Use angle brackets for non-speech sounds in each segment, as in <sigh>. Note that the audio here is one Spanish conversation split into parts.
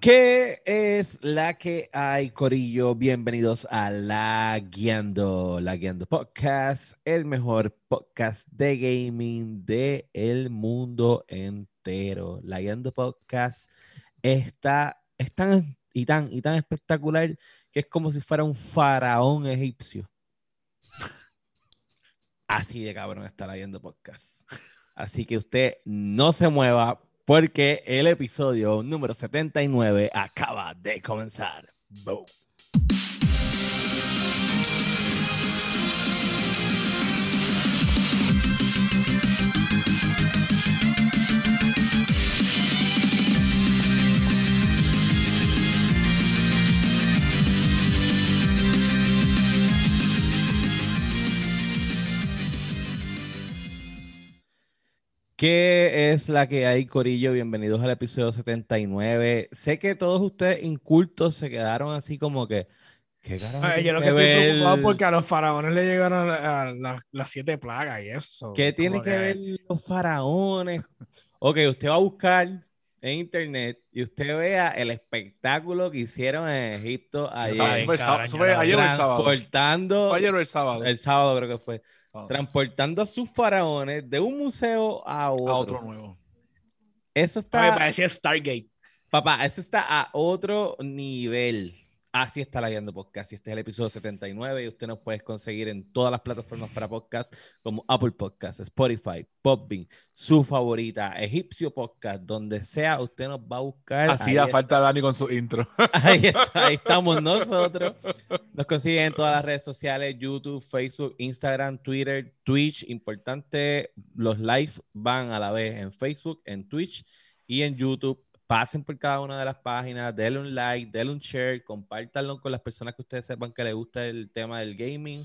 ¿Qué es la que hay, Corillo? Bienvenidos a La Guiando, La Guiando Podcast, el mejor podcast de gaming de el mundo entero. La Guiando Podcast está, es tan y tan y tan espectacular que es como si fuera un faraón egipcio. Así de cabrón está La Guiando Podcast. Así que usted no se mueva porque el episodio número 79 acaba de comenzar. Boom. ¿Qué es la que hay, Corillo? Bienvenidos al episodio 79. Sé que todos ustedes incultos se quedaron así como que. ¿Qué carajo? Ay, yo lo que estoy ver- preocupado porque a los faraones le llegaron a, a las, las siete plagas y eso. ¿Qué tiene como que ver los faraones? Ok, usted va a buscar en internet y usted vea el espectáculo que hicieron en Egipto ayer. Eso fue, el sábado- cabrón, eso yo fue no- ayer o el sábado. Transportando. Fue ayer o el sábado. El sábado creo que fue. Ah, Transportando a sus faraones de un museo a otro. a otro nuevo. Eso está. parecía Stargate. Papá, eso está a otro nivel. Así está la Guiando Podcast. Y este es el episodio 79 y usted nos puede conseguir en todas las plataformas para podcast como Apple Podcasts, Spotify, Podbean, su favorita, Egipcio Podcast, donde sea, usted nos va a buscar. Hacía ahí, falta Dani con su intro. <laughs> ahí está, ahí estamos nosotros. Nos consiguen en todas las redes sociales, YouTube, Facebook, Instagram, Twitter, Twitch. Importante, los live van a la vez en Facebook, en Twitch y en YouTube. Pasen por cada una de las páginas, denle un like, denle un share, compártanlo con las personas que ustedes sepan que les gusta el tema del gaming.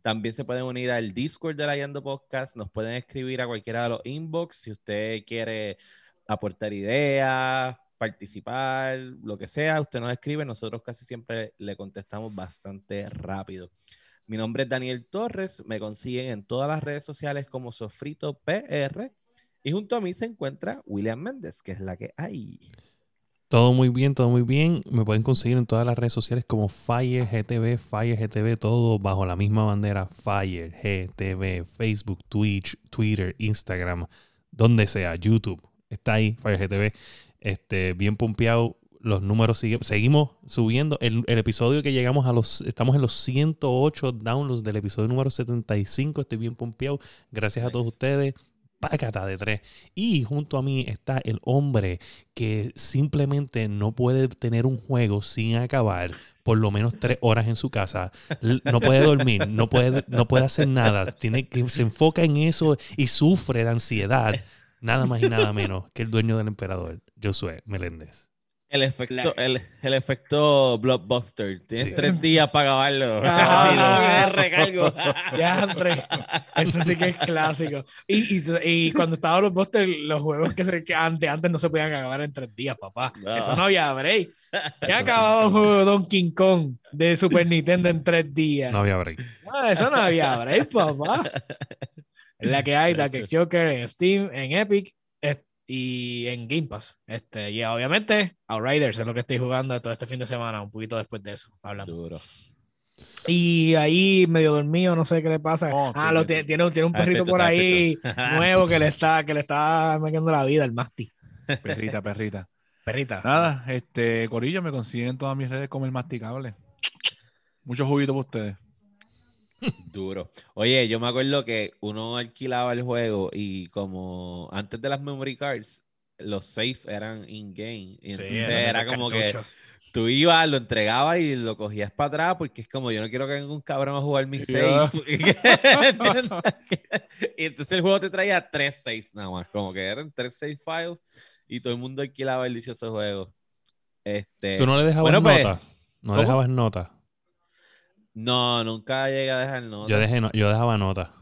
También se pueden unir al Discord de la Yando Podcast. Nos pueden escribir a cualquiera de los inbox si usted quiere aportar ideas, participar, lo que sea. Usted nos escribe. Nosotros casi siempre le contestamos bastante rápido. Mi nombre es Daniel Torres. Me consiguen en todas las redes sociales como Sofrito PR. Y junto a mí se encuentra William Méndez, que es la que hay. Todo muy bien, todo muy bien. Me pueden conseguir en todas las redes sociales como Fire GTV, Fire GTV, todo bajo la misma bandera Fire GTV, Facebook, Twitch, Twitter, Instagram, donde sea, YouTube. Está ahí, Fire GTV. Este, bien pompeado. Los números siguen, seguimos subiendo. El, el episodio que llegamos a los, estamos en los 108 downloads del episodio número 75. Estoy bien pompeado. Gracias a todos ustedes. Pácata de tres. Y junto a mí está el hombre que simplemente no puede tener un juego sin acabar por lo menos tres horas en su casa. No puede dormir, no puede, no puede hacer nada. Tiene que se enfoca en eso y sufre de ansiedad. Nada más y nada menos que el dueño del emperador, Josué Meléndez. El efecto, el, el efecto blockbuster. Tienes Sí. tres días para acabarlo. <laughs> Ah, no, recargo. <laughs> Ya, André. Eso sí que es clásico. Y, y, y cuando estaban los Buster, los juegos que, se, que antes, antes no se podían acabar en tres días, papá. No. Eso no había break. <laughs> Ya acababa un juego de Donkey Kong de Super Nintendo en tres días. No había break. No, eso no había break, papá. La que hay, Dark Joker en Steam, en Epic y en Game Pass. Este, y obviamente, Outriders es lo que estoy jugando todo este fin de semana, un poquito después de eso. Hablando. Duro. Y ahí medio dormido, no sé qué le pasa. Oh, ah, lo tiene, tiene, un- tiene un Ah, perrito teto, por ahí <laughs> nuevo que le está, que le está metiendo la vida, el Masti. Perrita, perrita. Perrita. Nada, este, Corillo, me consiguen en todas mis redes como el masticable. Mucho juguito para ustedes. <laughs> Duro. Oye, yo me acuerdo que uno alquilaba el juego y como antes de las memory cards, los safe eran in-game. Y Sí, entonces era como que tú ibas, lo entregabas y lo cogías para atrás porque es como yo no quiero que venga un cabrón a jugar mi safe. <laughs> <laughs> y entonces el juego te traía tres safe nada más, como que eran tres save files y todo el mundo alquilaba el dichoso juego. Este, ¿Tú no le dejabas bueno, pues, nota? ¿No ¿cómo? dejabas nota? No, nunca llegué a dejar nota. Yo, dejé no- yo dejaba nota.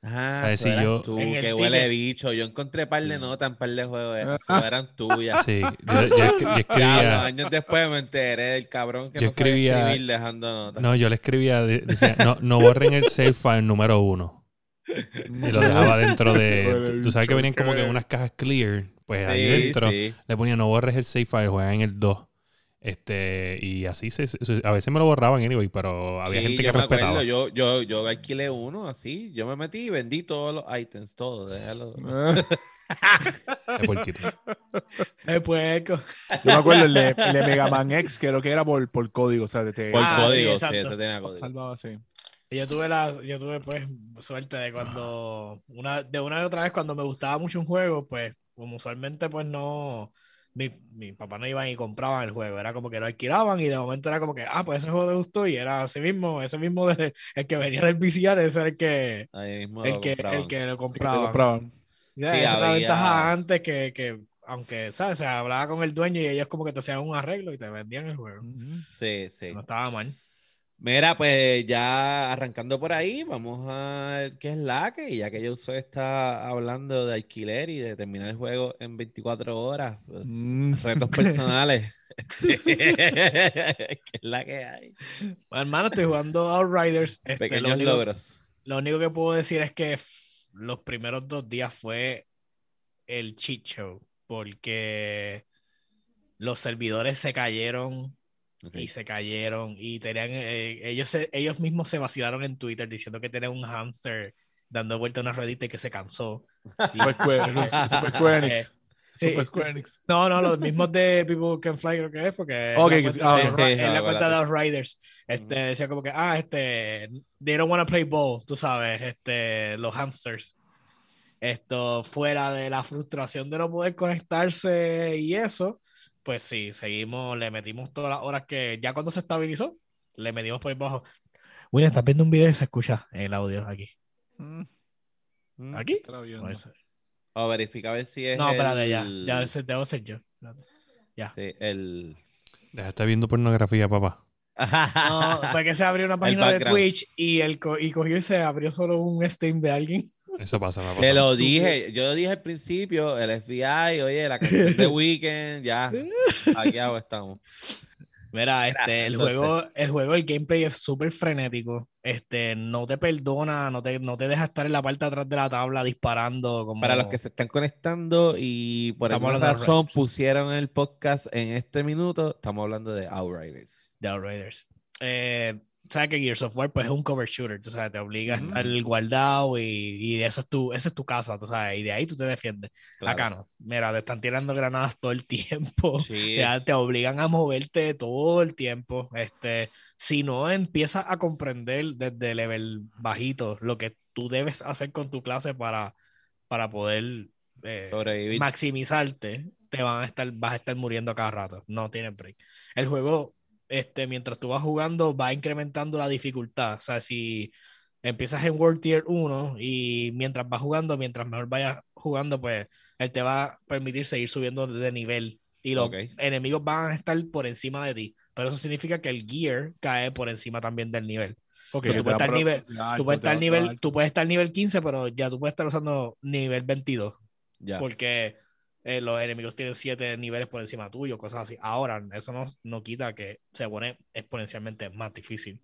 Ah, si yo- tú, que huele ticket. bicho. Yo encontré par de notas en par de juegos. Eso eran tuyas. Sí, yo, yo yo Ya, escribía... años después me enteré del cabrón que Yo no sabía escribía- escribir dejando notas. No, yo le escribía, de- decía, no, no borren el save file número uno. Y lo dejaba dentro de. <laughs> Tú sabes que venían como que unas cajas clear. Pues ahí Sí, dentro sí. le ponía no borres el save file, juega en el 2. Este, y así se, se- a veces me lo borraban anyway, pero había Sí, gente yo que acuerdo, respetaba. Yo, yo, yo alquilé uno así. Yo me metí y vendí todos los ítems, todo. Déjalo. <laughs> Puerquito. <laughs> Eh, puerco. Yo me acuerdo el de, el de Mega Man X, creo que era por, por código. O sea, te, te- Por Ah, sí, código, sí, exacto. eso tenía código. salvaba así. Yo tuve la, yo tuve pues suerte de cuando una, de una y otra vez cuando me gustaba mucho un juego, pues como usualmente pues no, mi, mi papá no iban y compraban el juego, era como que lo alquilaban y de momento era como que, ah, pues ese juego te gustó y era así mismo, ese mismo de- el que venía del VCR, ese era el que, el lo que, compraban. el que lo compraban. Ya, Sí, esa era la había- ventaja antes que, que aunque, ¿sabes? Se hablaba con el dueño y ellos como que te hacían un arreglo y te vendían el juego. Sí, sí. No estaba mal. Mira, pues ya arrancando por ahí, vamos a ver qué es la que, ya que Josué está hablando de alquiler y de terminar el juego en 24 horas, pues, Mm. retos <laughs> personales. <laughs> <laughs> ¿Qué es la que hay? Bueno, hermano, estoy jugando Outriders. Este, lo Pequeños único- logros. Lo único que puedo decir es que los primeros dos días fue el cheat show, porque los servidores se cayeron Ok. y se cayeron y tenían, eh, ellos, se- ellos mismos se vacilaron en Twitter diciendo que tenían un hamster dando vuelta a una ruedita y que se cansó. <laughs> Y- Fue Square, Square Enix. Eso Sí. no, no, los mismos de People Can Fly creo que es, porque es Ok, la cuenta ah, de- sí, sí, la no, cuenta de los Riders. Este, decía como que, ah, este, they don't want to play ball, tú sabes, este, los hamsters. Esto, fuera de la frustración de no poder conectarse y eso, pues sí, seguimos, le metimos todas las horas que, ya cuando se estabilizó, le metimos por ahí abajo. William, estás viendo un video y se escucha el audio aquí. Mm, Mm. ¿Aquí? O verifica a ver si es no, espérate, ya, el- ya ese debo ser yo. Espérate. ya. Sí, el... Deja de estar viendo pornografía, papá. <laughs> No, fue que se abrió una página de. Twitch y, el co- y cogió y se abrió solo un stream de alguien. Eso pasa, me ha Te lo dije, yo lo dije al principio, el FBI, oye, la canción de <laughs> Weekend, ya, aquí abajo estamos. Mira, este, el entonces- juego, el juego, el gameplay es súper frenético. Este, no te perdona, no te, no te deja estar en la parte de atrás de la tabla disparando. Como... Para los que se están conectando y por Estamos alguna razón pusieron el podcast en este minuto, estamos hablando de Outriders. de Outriders. Eh, sabes que Gears of War pues es un cover shooter, tú sabes, te obliga Ujú. a estar guardado y, y eso es tu, esa es tu casa, tú sabes, y de ahí tú te defiendes. Acá no, mira, te están tirando granadas todo el <laughs> tiempo. Sí, te, te obligan a moverte todo el tiempo. Este, si no empiezas a comprender desde level bajito lo que tú debes hacer con tu clase para, para poder eh, maximizarte, te van a estar, vas a estar muriendo a cada rato. No tiene break. El juego, este, mientras tú vas jugando, va incrementando la dificultad. O sea, si empiezas en World Tier 1 y mientras vas jugando, mientras mejor vayas jugando, pues él te va a permitir seguir subiendo de nivel. Y los Ok. enemigos van a estar por encima de ti. Pero eso significa que el gear cae por encima también del nivel. Tú puedes nivel- alto, tú, puedes estar nivel, tú puedes estar nivel 15, pero ya tú puedes estar usando nivel 22 Ya. porque eh, los enemigos tienen siete niveles por encima tuyo, cosas así. Ahora, eso no, no quita que se pone exponencialmente más difícil.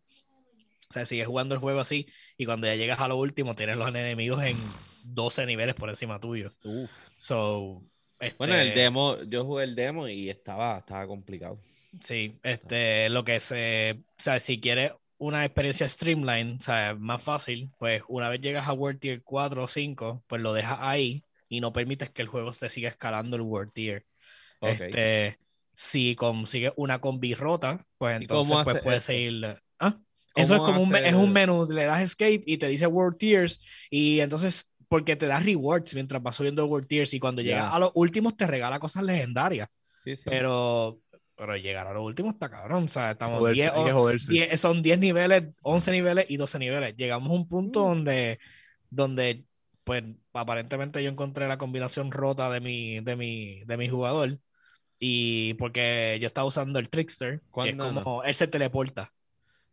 O sea, sigues jugando el juego así y cuando ya llegas a lo último tienes los enemigos en 12 niveles por encima tuyo. Uf. So, este, Bueno, el demo, yo jugué el demo y estaba, estaba complicado. Sí, este, lo que se, o sea, si quieres una experiencia streamline, o sea, más fácil, pues una vez llegas a World Tier 4 o 5, pues lo dejas ahí y no permites que el juego te siga escalando el World Tier. Ok. Este, si consigues una combi rota, pues ¿Y entonces pues, puedes seguir. ¿Ah? Eso es ¿Cómo como un, es un menú, le das escape y te dice World Tiers y entonces porque te da rewards mientras vas subiendo World Tiers y cuando Ya. llegas a los últimos te regala cosas legendarias, Sí, sí. pero pero llegar a los últimos está cabrón, o sea, estamos Joderse, 10 hay que o- joderse. 10 son 10 niveles, 11 niveles y 12 niveles. Llegamos a un punto Mm. donde donde pues aparentemente yo encontré la combinación rota de mi de mi de mi jugador y porque yo estaba usando el trickster, que es ¿Cuándo como él se teleporta.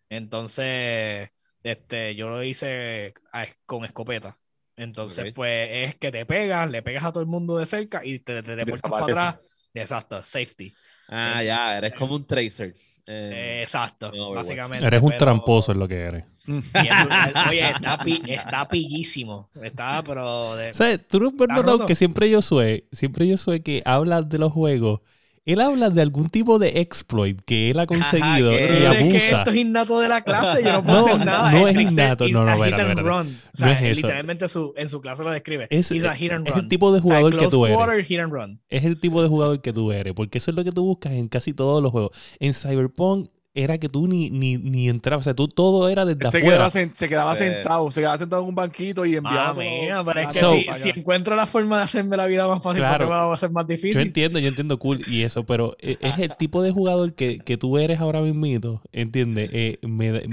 Entonces, este, yo lo hice a- con escopeta. Entonces, pues es que te pegas, le pegas a todo el mundo de cerca y te, te teleportas para atrás. Exacto, safety. ah, ya, eres como un tracer. Eh, Exacto, básicamente. Eres un pero- tramposo, es lo que eres. brutal. Oye, está, pi- está pillísimo. Está, pero. de- O sea, tú no has Está notado roto. que siempre yo soy, siempre yo soy que habla de los juegos Él habla de algún tipo de exploit que él ha conseguido y Pero es que abusa. esto es innato de la clase, yo no puedo No, hacer nada. no es innato, no, no, a hit espérate, and espérate. run. O sea, No es eso. literalmente su, en su clase lo describe. Es, run. el tipo de O sea, jugador que tú eres. quarter, hit and run. Es el tipo de jugador que tú eres. Porque eso es lo que tú buscas en casi todos los juegos. En Cyberpunk era que tú ni, ni, ni entrabas. O sea, tú todo era desde Se afuera. quedaba, sen- se quedaba Sí. sentado, se quedaba sentado en un banquito y enviaba. Ah, mira, pero es que So- si, si encuentro la forma de hacerme la vida más fácil, Claro. ¿por qué me la voy a hacer más Yo difícil? entiendo, yo entiendo cool y eso, pero e- es el tipo de jugador que, que tú eres ahora mismo, ¿entiendes? Eh, me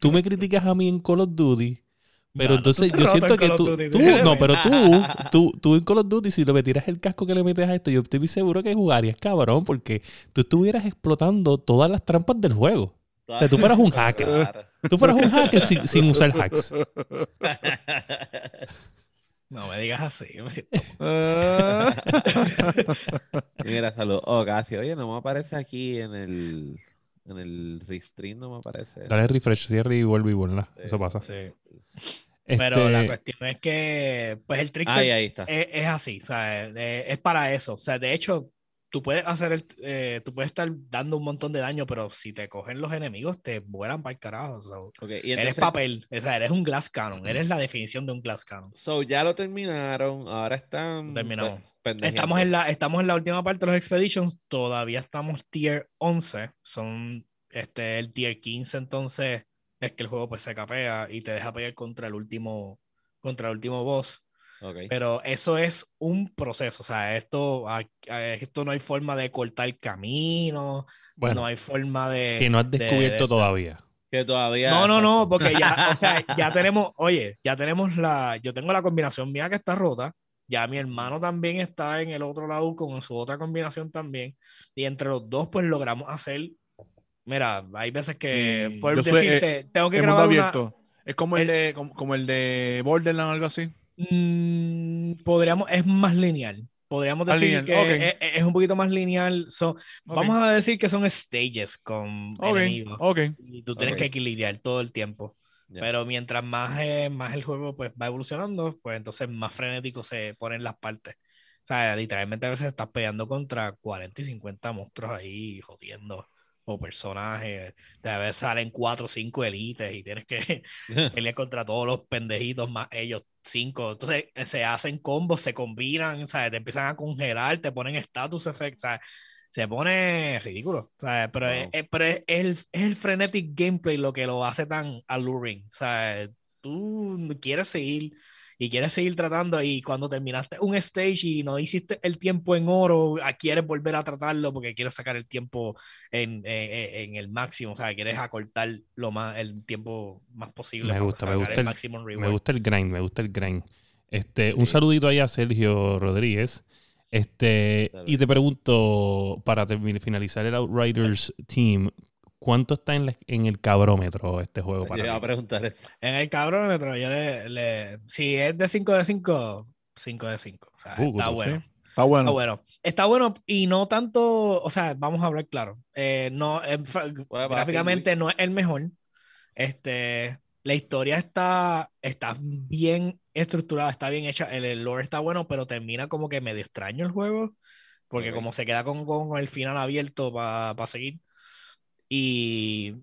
tú me criticas a mí en Call of Duty, pero entonces yo siento en que tú, Duty, tú- déjame. no, pero <laughs> tú, tú, tú en Call of Duty, si le metieras el casco que le metes a esto, yo estoy seguro que jugarías cabrón, porque tú estuvieras explotando todas las trampas del juego. O sea, tú fueras un hacker. Tú fueras un hacker sin, sin usar hacks. <laughs> No me digas así. yo me siento-. <laughs> Mira, salud. Oh, casi. Oye, no me aparece aquí en el, en el restream, no me aparece. Dale refresh, cierre y vuelve y vuelve. Eso pasa. Sí. Pero Este, la cuestión es que, pues el trickster Ahí, ahí está. es, es así, o sea, eh, es para eso. O sea, de hecho, tú puedes hacer el, eh, tú puedes estar dando un montón de daño, pero si te cogen los enemigos, te vuelan para el carajo. so, Ok, y eres entonces, papel, o sea, eres un glass cannon, eres la definición de un glass cannon. so, ya lo terminaron, ahora están Terminamos. Estamos en la, estamos en la última parte de los expeditions, todavía estamos tier 11, son este el tier 15, entonces es que el juego pues se capea y te deja pelear contra el último contra el último boss. Ok. Pero eso es un proceso, o sea, esto, a- a- esto no hay forma de cortar camino, bueno, no hay forma de... que no has de- descubierto de- todavía. Que todavía. No, no, no, porque ya, o sea, <laughs> ya tenemos, oye, ya tenemos la, yo tengo la combinación mía que está rota, ya mi hermano también está en el otro lado con su otra combinación también, y entre los dos pues logramos hacer, mira, hay veces que, por yo soy, decirte, tengo que grabar una. Es como el, de, como, como el de Borderlands o algo así. Mm, podríamos, es más lineal. Podríamos decir lineal, que ok. es, es un poquito más lineal. So. Vamos a decir que son stages con Ok, enemigos. Y tú tienes que equilibrar todo el tiempo. Pero mientras más, eh, más el juego pues, va evolucionando, pues entonces más frenético se ponen las partes. O sea, literalmente a veces estás peleando contra 40 y 50 monstruos ahí jodiendo. O personajes. De a veces salen 4 o 5 elites y tienes que <laughs> <laughs> pelear contra todos los pendejitos más ellos cinco. Entonces eh, se hacen combos, se combinan, ¿sabes? Te empiezan a congelar, te ponen status effects, ¿sabes? Se pone ridículo, ¿sabes? Pero, es, Wow. es- pero es, es el, es el frenetic gameplay lo que lo hace tan alluring, ¿sabes? Tú quieres seguir y quieres seguir tratando y cuando terminaste un stage y no hiciste el tiempo en oro, ah, quieres volver a tratarlo porque quieres sacar el tiempo en, en- en el máximo, o sea, quieres acortar lo más, el tiempo más posible. Me para gusta, me gusta el el- Me gusta el grind, me gusta el grind. Este, un saludito ahí a Sergio Rodríguez. Este, y te pregunto, para finalizar el Outriders Team, ¿cuánto está en, la- en el cabrómetro este juego Yo para iba a preguntar eso. En el cabrómetro, yo le, le- si es de 5 de 5, 5 de 5. O sea, Uh, está good, bueno. Está bueno. Está bueno. Está bueno y no tanto, o sea, vamos a hablar claro. eh, no, eh, para gráficamente no es el mejor. Este, la historia está, está bien estructurada, está bien hecha. El, el lore está bueno, pero termina como que medio extraño el juego. Porque Ok. como se queda con, con el final abierto para seguir. Y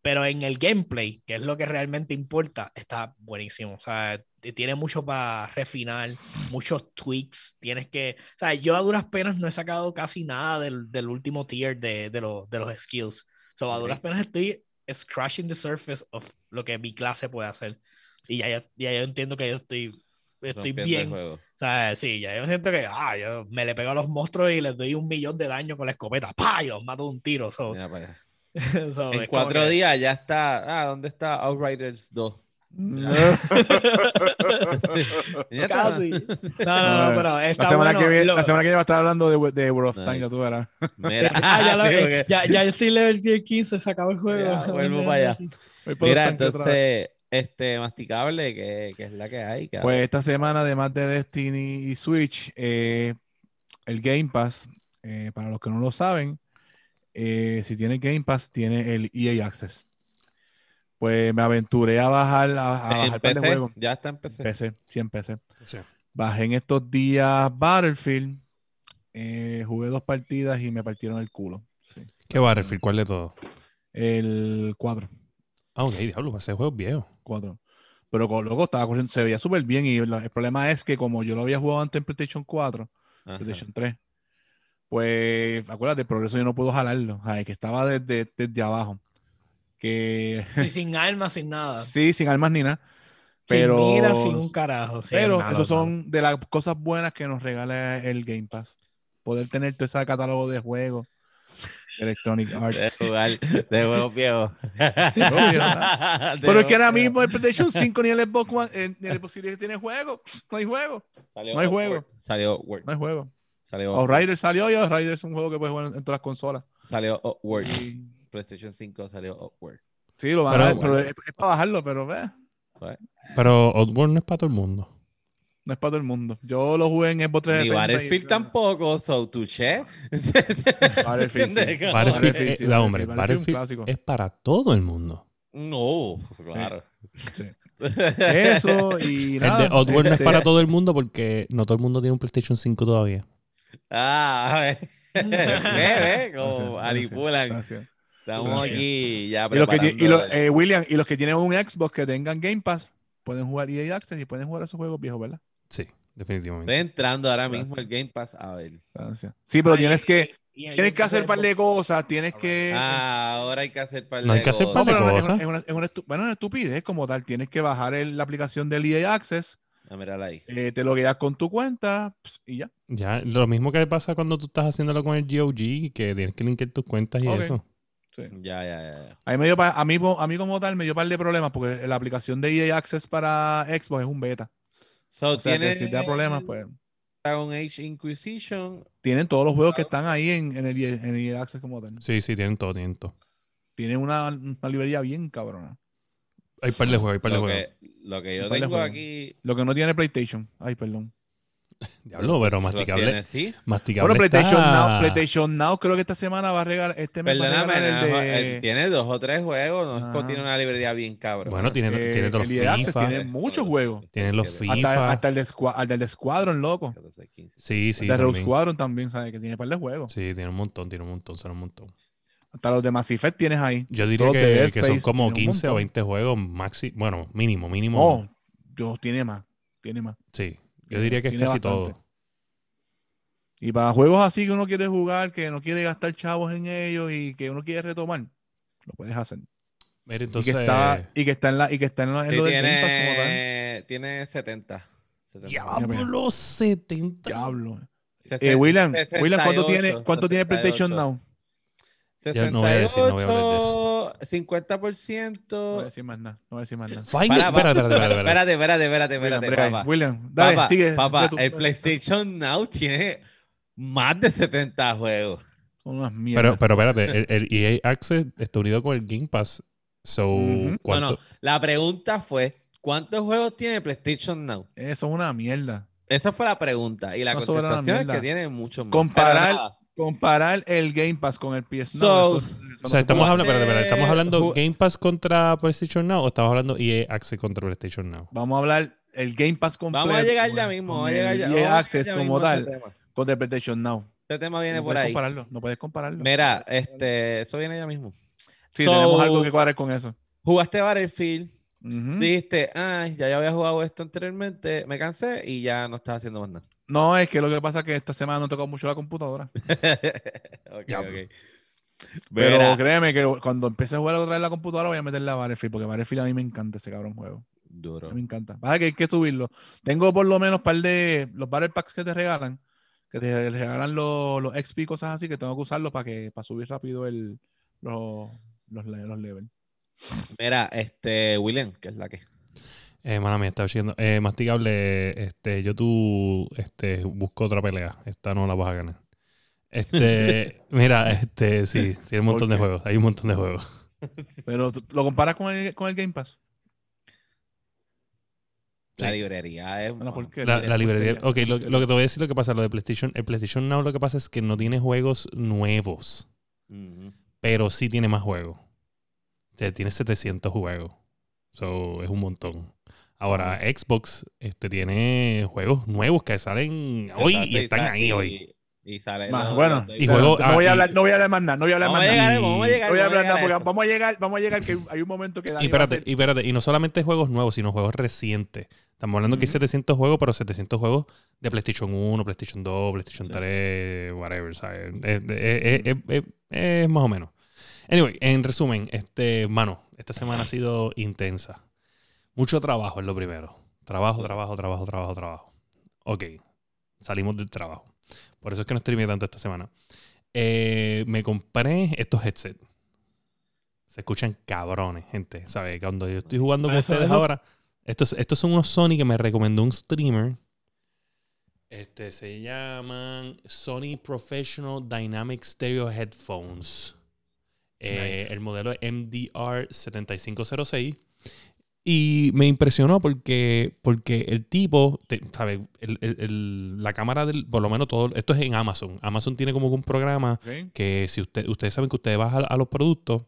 pero en el gameplay, que es lo que realmente importa, está buenísimo. O sea, tiene mucho para refinar, muchos tweaks. Tienes que. O sea, yo a duras penas no he sacado casi nada del, del último tier de, de, los- de los skills. So, a duras penas estoy scratching the surface of lo que mi clase puede hacer. Y ya, ya, ya yo entiendo que yo estoy. Estoy rompiendo bien. O sea, sí, ya yo siento que ah, yo me le pego a los monstruos y les doy un millón de daño con la escopeta. ¡Pah! Y los mato de un tiro. So, Mira. <laughs> so, En cuatro que- días ya está. Ah, ¿dónde está Outriders 2? <laughs> Ya está. Casi. No, no, no, pero está la, semana bueno. que viene, lo- la semana que viene va a estar hablando de, de World of Nice. Time, ya tú verás. Mira, <laughs> Ah, ya, lo- sí, eh, porque- ya, ya yo estoy level tier 15, se acabó el juego. Ya, vuelvo para allá. Mira, entonces, este, masticable, que, que es la que hay. cabrón. Pues esta semana, además de Destiny y Switch, eh, el Game Pass, eh, para los que no lo saben, eh, si tiene Game Pass, tiene el EA Access. Pues me aventuré a bajar, a, a bajar PC, juegos. ya está en PC. PC, sí, en PC. Sí. Bajé en estos días Battlefield Eh, jugué dos partidas y me partieron el culo. Sí. ¿Qué Battlefield? ¿Cuál de todos? El 4. Ah, ok, diablo, ese juego es viejo. 4. Pero loco estaba corriendo, se veía súper bien. Y la- el problema es que como yo lo había jugado antes en PlayStation 4, Ajá. PlayStation 3, pues acuérdate, el progreso yo no puedo jalarlo. Que estaba desde, desde abajo. Que Y <laughs> sin armas, sin nada. sí, sin armas ni nada. Pero, sin mira, sin un carajo. pero esos son de las cosas buenas que nos regala el Game Pass. Poder tener todo ese catálogo de juegos. de Electronic De Arts. jugar de juegos viejos. De Pero es que ahora mismo el PlayStation 5 ni el Xbox One, eh, ni el Xbox Series tiene juego. No hay juego. Salió no hay juego. Salió Upward. No hay juego. Salió Upward. Outrider salió y Outrider es un juego que puedes jugar en, en todas las consolas. Salió Upward. Y- PlayStation 5 salió Upward. sí, lo van Pero- a ver, pero es, es para bajarlo, pero eh, Pero Oddworld no es para todo el mundo. no es para todo el mundo. Yo lo jugué en Xbox Ni 360. y- Battlefield tampoco, so touché. <laughs> Battlefield, sí. Battlefield, eh, sí, la hombre, Battlefield, Battlefield es para todo el mundo. No, claro. Sí. <laughs> Eso y El nada. de Oddworld no es este, para todo el mundo porque no todo el mundo tiene un PlayStation 5 todavía. Ah, a ver. <laughs> Ve, ve, como gracias. Estamos gracias. aquí ya Y los que, y eh, William, y los que tienen un Xbox que tengan Game Pass, pueden jugar EA Access y pueden jugar esos juegos viejos, ¿verdad? Sí, definitivamente. Estoy entrando ahora Gracias. mismo el Game Pass a ver. Gracias. Sí, pero Ay, tienes que, tienes que hacer un par de cosas, tienes que... Ah, ahora hay que hacer par No hay de que hacer No, par de cosas. no, es cosas. una, es una- es una estu- bueno, es una estupidez como tal. Tienes que bajar el- la aplicación del EA Access, Ah, ahí. eh, te logueas con tu cuenta ps, y ya. Ya, lo mismo que pasa cuando tú estás haciéndolo con el GOG, que tienes que linkear tus cuentas y eso. Sí. Ya, ya, ya. ya. A mí, me dio pa- a, mí, po- a mí como tal me dio un par de problemas porque la aplicación de EA Access para Xbox es un beta. So, O sea que si te da problemas, pues Dragon Age Inquisition. tienen todos los juegos que están ahí en, en el, EA, en el EA Access como tal. Sí, sí, tienen todo, tienen todo. Tienen una, una librería bien cabrona. Hay par de juegos, hay par de Lo juegos. que, lo que yo tengo aquí. Lo que no tiene PlayStation. Ay, perdón. Diablo, pero masticable. tiene, sí. Masticable Bueno, PlayStation está- Now, PlayStation Now creo que esta semana va a regalar, este mes Perdóname, el de... él tiene dos o tres juegos. No Ajá. tiene una librería bien cabrón. Bueno, tiene, eh, tiene los Access FIFA. tiene muchos juegos. Tienen los FIFA. Hasta, hasta el, de Squa- al del de Squadron, loco. 14, 15. Sí, sí. el de Rogue. Squadron también, ¿sabes? Que tiene par de juegos. Sí, tiene un montón, tiene un montón, son un montón. Hasta los de Mass Effect tienes ahí. Yo diría de que, son como tiene un 15 o montón. 20 juegos máximo. Bueno, mínimo, mínimo. Oh, Dios, tiene más. Tiene más. Sí, yo tiene- diría que es tiene casi bastante. todo. Y para juegos así que uno quiere jugar, que no quiere gastar chavos en ellos y que uno quiere retomar, lo puedes hacer. Mira, Y entonces. que está, y que está en la, y que está en, la- en Sí, lo del Game Pass como tal. tiene, tiene 70. 70. Diablo 70. Diablo. Eh, William, 68, William, ¿cuánto tiene, cuánto tiene 68? PlayStation Now? Ya no voy a decir, no voy a hablar de eso. 50%. No voy a decir más nada. No voy a decir más nada. Espérate, espérate, espérate, espérate. Papá. William, dale, Papá, sigue. el PlayStation Now tiene más de 70 juegos. Son unas Pero, mierdas. pero espérate, el, el EA Access está unido con el Game Pass. So. ¿cuánto? No, no, la pregunta fue, ¿cuántos juegos tiene PlayStation Now? Eso es una mierda. Esa fue la pregunta. Y la No contestación es que tiene muchos más. Comparar- Pero Comparar el Game Pass con el PS So- Now. eso- eso no O sea, se estamos hablando, hacer. espérate, espérate, ¿estamos hablando Ju- Game Pass contra PlayStation Now o estamos hablando EA Access contra PlayStation Now? Vamos a hablar el Game Pass completo. Vamos a llegar ya mismo. Vamos a llegar el ya. EA llegar Access como tal tema. con el PlayStation Now. Este tema viene no por puedes ahí. compararlo. No puedes compararlo. Mira, este, eso viene ya mismo. sí, So- tenemos algo que cuadrar con eso. Jugaste Battlefield, Ujú. dijiste, ay, ya, ya había jugado esto anteriormente, me cansé y ya no estás haciendo más nada. No, es que lo que pasa es que esta semana no tocó mucho la computadora. <laughs> Ok, Diablo. ok. Pero créeme que cuando empiece a jugar otra vez la computadora voy a meterle a Battlefield, porque Battlefield a mí me encanta ese cabrón juego. duro. A mí me encanta. Pasa que hay que subirlo. Tengo por lo menos un par de los Battle Packs que te regalan, que te regalan los, los XP y cosas así, que tengo que usarlos para que para subir rápido el, los, los, le- los levels. Mira, este, William, que es la que. Eh, mala mía, estaba diciendo. Eh, masticable, este, yo tú este, busco otra pelea. Esta no la vas a ganar. Este, <laughs> mira, este, sí, tiene un montón de juegos. Hay un montón de juegos. Pero ¿tú- lo comparas con el, con el Game Pass. La librería es. La, la librería. Ok, lo, lo que te voy a decir, lo que pasa, lo de PlayStation, el PlayStation Now lo que pasa es que no tiene juegos nuevos, pero sí tiene más juegos. O sea, tiene 700 juegos. So, es un montón. Ahora, Xbox este, tiene juegos nuevos que salen hoy Exacto, y están ahí y- hoy. Y sale. Más, bueno, y no, juego- no voy ah, a y- hablar, no voy a hablar más nada, no voy a hablar Vamos más a nada. vamos a llegar. No voy a vamos a hablar nada llegar a porque eso. vamos a llegar, vamos a llegar que hay un momento que Dani Y va a espérate, hacer- y espérate, y no solamente juegos nuevos, sino juegos recientes. Estamos hablando que hay Ujú. 700 juegos, pero 700 juegos de PlayStation 1, PlayStation 2, PlayStation Sí. 3, whatever, ¿sabes? Es, es- es- es- es- es más o menos. Anyway, en resumen, este, mano, esta semana ha sido intensa. Mucho trabajo es lo primero. Trabajo, trabajo, trabajo, trabajo, trabajo. Ok, salimos del trabajo. Por eso es que no streamé tanto esta semana. Eh, me compré estos headsets. Se escuchan cabrones, gente. ¿Sabes? Cuando yo estoy jugando con ustedes eso- ahora. Estos, estos son unos Sony que me recomendó un streamer. Este se llaman Sony Professional Dynamic Stereo Headphones. Eh, Nice. El modelo es MDR7506. Y me impresionó porque, porque el tipo, te- ¿sabe? El- el- el- la cámara del, por lo menos todo, esto es en Amazon. Amazon tiene como que un programa que si usted, ustedes saben que usted va a, a los productos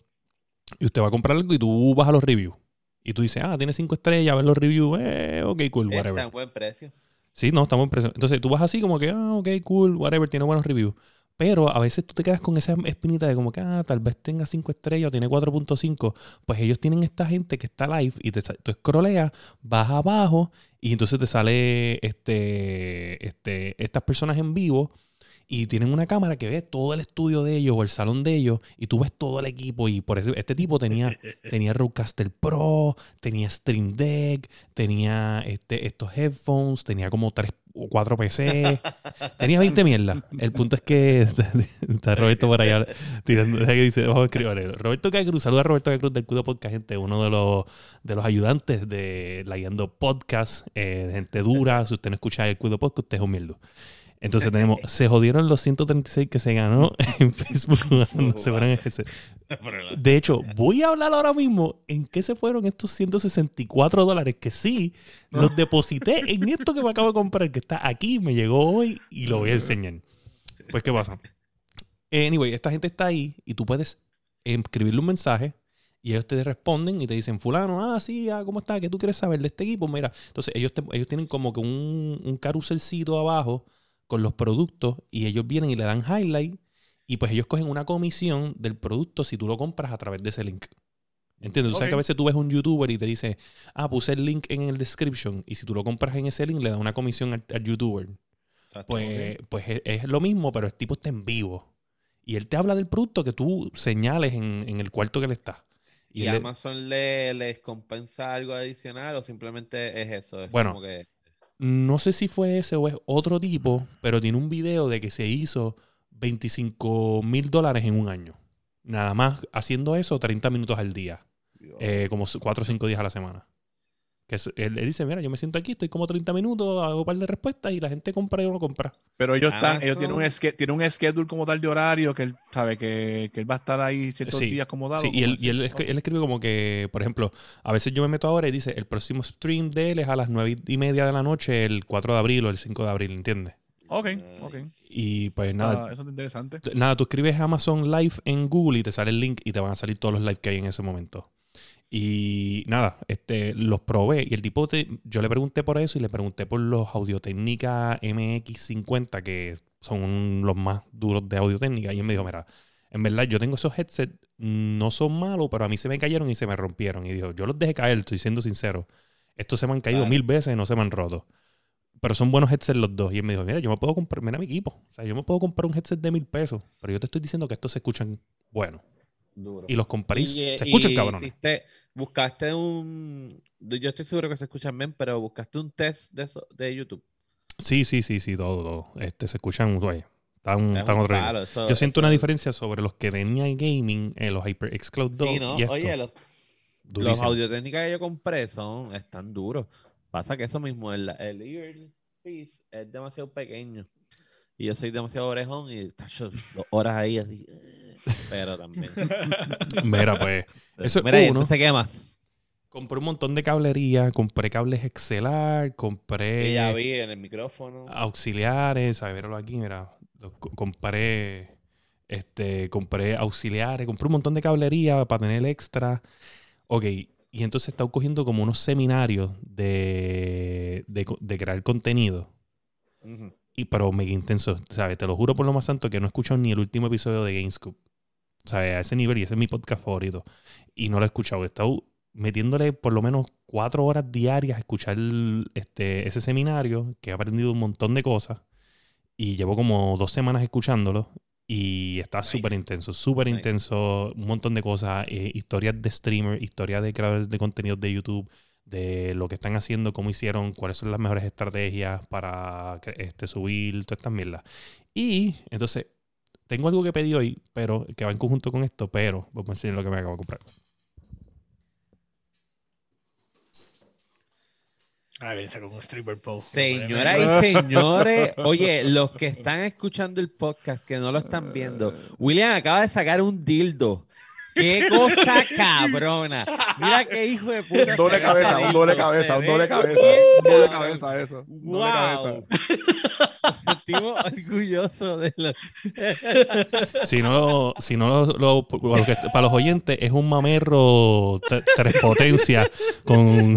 y usted va a comprar algo y tú vas a los reviews. Y tú dices, ah, tiene cinco estrellas, ves los reviews, eh, ok, cool, Está whatever. en buen precio. Sí, no, estamos impresionados. Entonces tú vas así como que, ah, ok, cool, whatever, tiene buenos reviews. Pero a veces tú te quedas con esa espinita de como que, ah, tal vez tenga 5 estrellas o tiene 4.5. Pues ellos tienen esta gente que está live y te, tú scrolleas, vas abajo y entonces te sale este, este, estas personas en vivo y tienen una cámara que ve todo el estudio de ellos o el salón de ellos y tú ves todo el equipo y por eso este tipo tenía <laughs> tenía Rodecaster Pro, tenía Stream Deck, tenía este, estos headphones, tenía como 3 o 4 PC, tenía 20 mierdas. El punto es que <laughs> está Roberto por allá tirando, que dice, vamos a escribir. Roberto Cacruz, saluda a Roberto Cacruz del Cudo Podcast, gente, uno de los, de los ayudantes de la Guiando Podcast, eh, gente dura, si usted no escucha el Cudo Podcast, usted es un mierdo. Entonces <laughs> tenemos, se jodieron los 136 que se ganó <laughs> en Facebook cuando se fueron. <laughs> De hecho, voy a hablar ahora mismo en qué se fueron estos 164 dólares que sí los deposité en esto que me acabo de comprar, que está aquí, me llegó hoy y lo voy a enseñar. Pues, ¿qué pasa? Anyway, esta gente está ahí y tú puedes escribirle un mensaje y ellos te responden y te dicen, fulano, ah, sí, ah, ¿cómo está? ¿Qué tú quieres saber de este equipo? Mira, entonces ellos, te- ellos tienen como que un, un caruselcito abajo con los productos y ellos vienen y le dan highlight y pues ellos cogen una comisión del producto si tú lo compras a través de ese link. ¿Entiendes? Tú sabes Ok. que a veces tú ves un youtuber y te dice, ah, puse el link en el description y si tú lo compras en ese link le da una comisión al, al youtuber. Exacto. Pues, pues es, es lo mismo, pero el tipo está en vivo. Y él te habla del producto que tú señales en, en el cuarto que él está. ¿Y, le- Amazon le, les compensa algo adicional o simplemente es eso? Es Bueno. como que- No sé si fue ese o es otro tipo, pero tiene un video de que se hizo 25 mil dólares en un año. Nada más haciendo eso 30 minutos al día. eh, como 4 o 5 días a la semana. Que es- él, él dice, mira, yo me siento aquí, estoy como 30 minutos, hago un par de respuestas y la gente compra y uno compra. Pero ellos están, ellos tienen un, tienen un schedule como tal de horario que él sabe que, que él va a estar ahí ciertos Sí, días como dado. Sí, y él, y él, escri- él escribe como que, por ejemplo, a veces yo me meto ahora y dice, el próximo stream de él es a las 9 y media de la noche, el 4 de abril o el 5 de abril, ¿entiendes? Ok, ok. Y pues nada, Ah, eso es interesante. Nada, tú escribes Amazon Live en Google y te sale el link y te van a salir todos los live que hay en ese momento. Y nada, este, los probé y el tipo, te- yo le pregunté por eso y le pregunté por los Audio-Técnica MX50 que son los más duros de Audio-Técnica y él me dijo, mira, en verdad yo tengo esos headsets, no son malos, pero a mí se me cayeron y se me rompieron. Y dijo, yo los dejé caer, estoy siendo sincero. Estos se me han caído Claro. mil veces y no se me han roto. Pero son buenos headsets los dos. Y él me dijo, mira, yo me puedo comprar, mira mi equipo. O sea, yo me puedo comprar un headset de mil pesos. Pero yo te estoy diciendo que estos se escuchan buenos. Duro. Y los compré y Y, se escuchan hiciste- buscaste un. Yo estoy seguro que se escuchan bien, pero buscaste un test de eso de YouTube. Sí, sí, sí, sí, todo, todo. Este, se escuchan, güey. Están, Es otro palo, eso- Yo siento eso una diferencia sobre los que tenía en gaming, en los HyperX Cloud 2 Sí, ¿no? y esto. Oye, los, los Durísimo. audio-técnicas que yo compré son, están duros. Pasa que eso mismo, el, el earpiece es demasiado pequeño. Y yo soy demasiado orejón y dos horas ahí así. Pero también. <laughs> Mira, pues, eso es Mira, y uno. entonces, ¿qué más? compré un montón de cablería, compré cables Excelar, Que compré ya vi en el micrófono. auxiliares, a ver, verlo aquí, mira, los compré, este, compré auxiliares, compré un montón de cablería para tener extra. Ok, y entonces he estado cogiendo como unos seminarios de, de, crear contenido. Y, pero mega intenso, ¿sabes? Te lo juro por lo más santo que no he escuchado ni el último episodio de Gamescoop. ¿Sabes? A ese nivel, y ese es mi podcast favorito. Y no lo he escuchado. He estado metiéndole por lo menos cuatro horas diarias a escuchar este, ese seminario, que he aprendido un montón de cosas. Y llevo como dos semanas escuchándolo. Y está Nice. súper intenso, súper Nice. intenso. Un montón de cosas. eh, historias de streamer, historias de creadores de contenidos de YouTube, de lo que están haciendo, cómo hicieron, cuáles son las mejores estrategias para este, subir todas estas mierdas. Y entonces, tengo algo que pedí hoy, pero que va en conjunto con esto, pero vamos a enseñar lo que me acabo de comprar. Ah, viene con un stripper pole. Señoras y <laughs> señores, oye, los que están escuchando el podcast, que no lo están viendo, William acaba de sacar un dildo. ¡Qué cosa cabrona! Mira qué hijo de puta. Un doble cabeza, un doble cabeza, un doble cabeza. Un doble cabeza eso. un doble cabeza. ¡Wow! Sentimos orgullosos de los... <laughs> Si no, si no lo- lo- para, los que- para los oyentes, es un mamerro tres potencias con,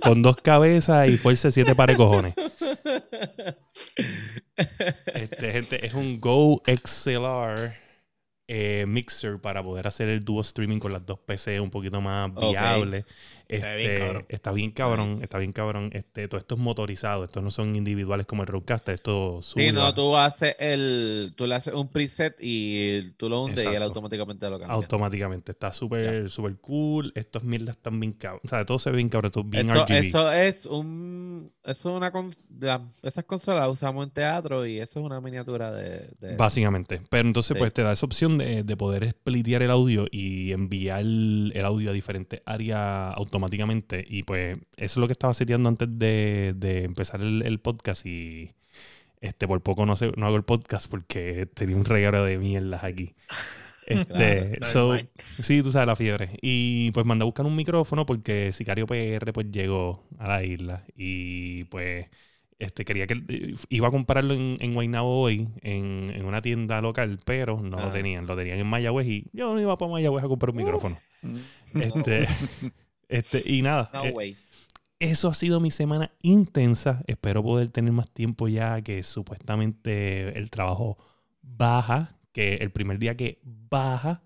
con dos cabezas y fuerza de siete pares de cojones. Este, gente, es un Go XLR eh, mixer para poder hacer el duo streaming con las dos PC un poquito más viable. Está bien Este, cabrón. está bien cabrón, Nice. está bien cabrón. Este, todo esto es motorizado, estos no son individuales como el Rodecaster, esto sube. Sí, no, tú haces el... Tú le haces un preset y tú lo hundes y él automáticamente lo cambia. automáticamente. Está súper súper cool. Estos mierdas están bien cabrón. O sea, todo se ve bien cabrón, todo bien Eso, RGB. eso es un... Eso es una... la- esas consolas las usamos en teatro y eso es una miniatura de... de- Básicamente. Pero entonces, Sí. pues te da esa opción de, de poder splitear el audio y enviar el, el audio a diferentes áreas automáticamente. Y pues eso es lo que estaba seteando antes de, de empezar el, el podcast. Y este por poco no, no hago el podcast porque tenía un regalo de mierdas aquí. <laughs> Este, Claro, so, sí, tú sabes la fiebre. Y pues mandé a buscar un micrófono porque Sicario PR pues llegó a la isla y pues este quería que iba a comprarlo en, en Guaynabo hoy en, en una tienda local, pero no lo Ah. tenían, lo tenían en Mayagüez y yo no iba para Mayagüez a comprar un micrófono. Mm. Este, <laughs> este y nada. No eh, eso ha sido mi semana intensa. Espero poder tener más tiempo ya que supuestamente el trabajo baja, que el primer día que baja,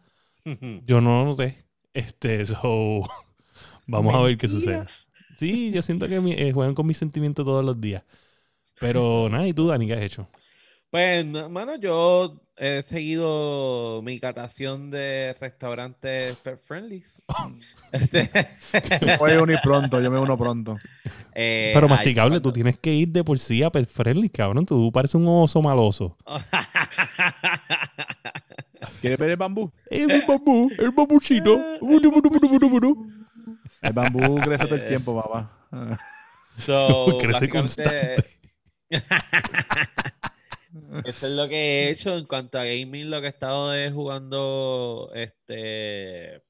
yo no lo noté. Este, <laughs> so, vamos a ver qué sucede. Sí, yo siento que mi- eh, juegan con mis sentimientos todos los días. Pero <laughs> nada, ¿y tú, Dani, qué has hecho? Pues, no, mano, yo he seguido mi catación de restaurantes pet friendly. <laughs> Este, Voy a unir pronto, yo me uno pronto. <laughs> eh, Pero masticable, cuando- tú tienes que ir de por sí a Pet Friendly, cabrón. Tú pareces un oso maloso. <laughs> ¿Quieres ver el bambú? El bambú, el bambuchito. El bambú crece todo el tiempo, papá. So, Crece básicamente, Eso es lo que he hecho en cuanto a gaming, lo que he estado es jugando este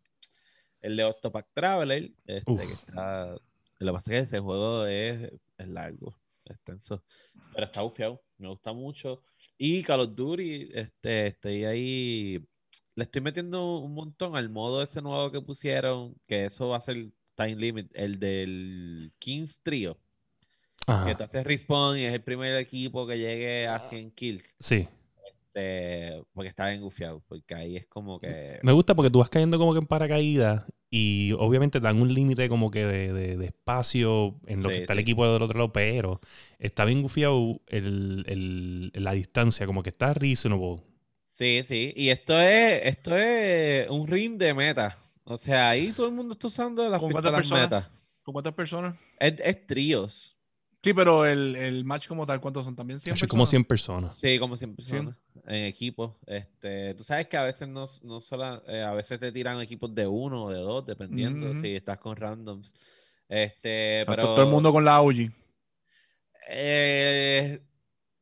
el de Octopack Traveler, este, Uf. que está, lo que pasa es que ese juego es, es largo, extenso, pero está bufiado, me gusta mucho. Y Call of Duty, este, estoy ahí, le estoy metiendo un montón al modo ese nuevo que pusieron, que eso va a ser time limit, el del Kings Trio que Ajá. te hace respawn y es el primer equipo que llegue a 100 kills. Sí. este, porque está bien gufiado, porque ahí es como que... Me gusta porque tú vas cayendo como que en paracaídas y obviamente te dan un límite como que de, de- de espacio en lo Sí, que está el equipo del otro lado, pero está bien gufiado el, el- la distancia, como que está reasonable. Sí, sí, y esto es, esto es un ring de meta. O sea, ahí todo el mundo está usando las ¿Con cuántas pistolas personas? meta. ¿Con cuántas personas? Es, es tríos. Sí, pero el, el match como tal, ¿cuántos son? ¿También 100 Eso es como personas? 100 personas. Sí, como 100 Sí. personas en equipo. Este, tú sabes que a veces no, no solo, eh, a veces te tiran equipos de uno o de dos, dependiendo si estás con randoms. Este, O sea, pero Todo el mundo con la AUG. eh,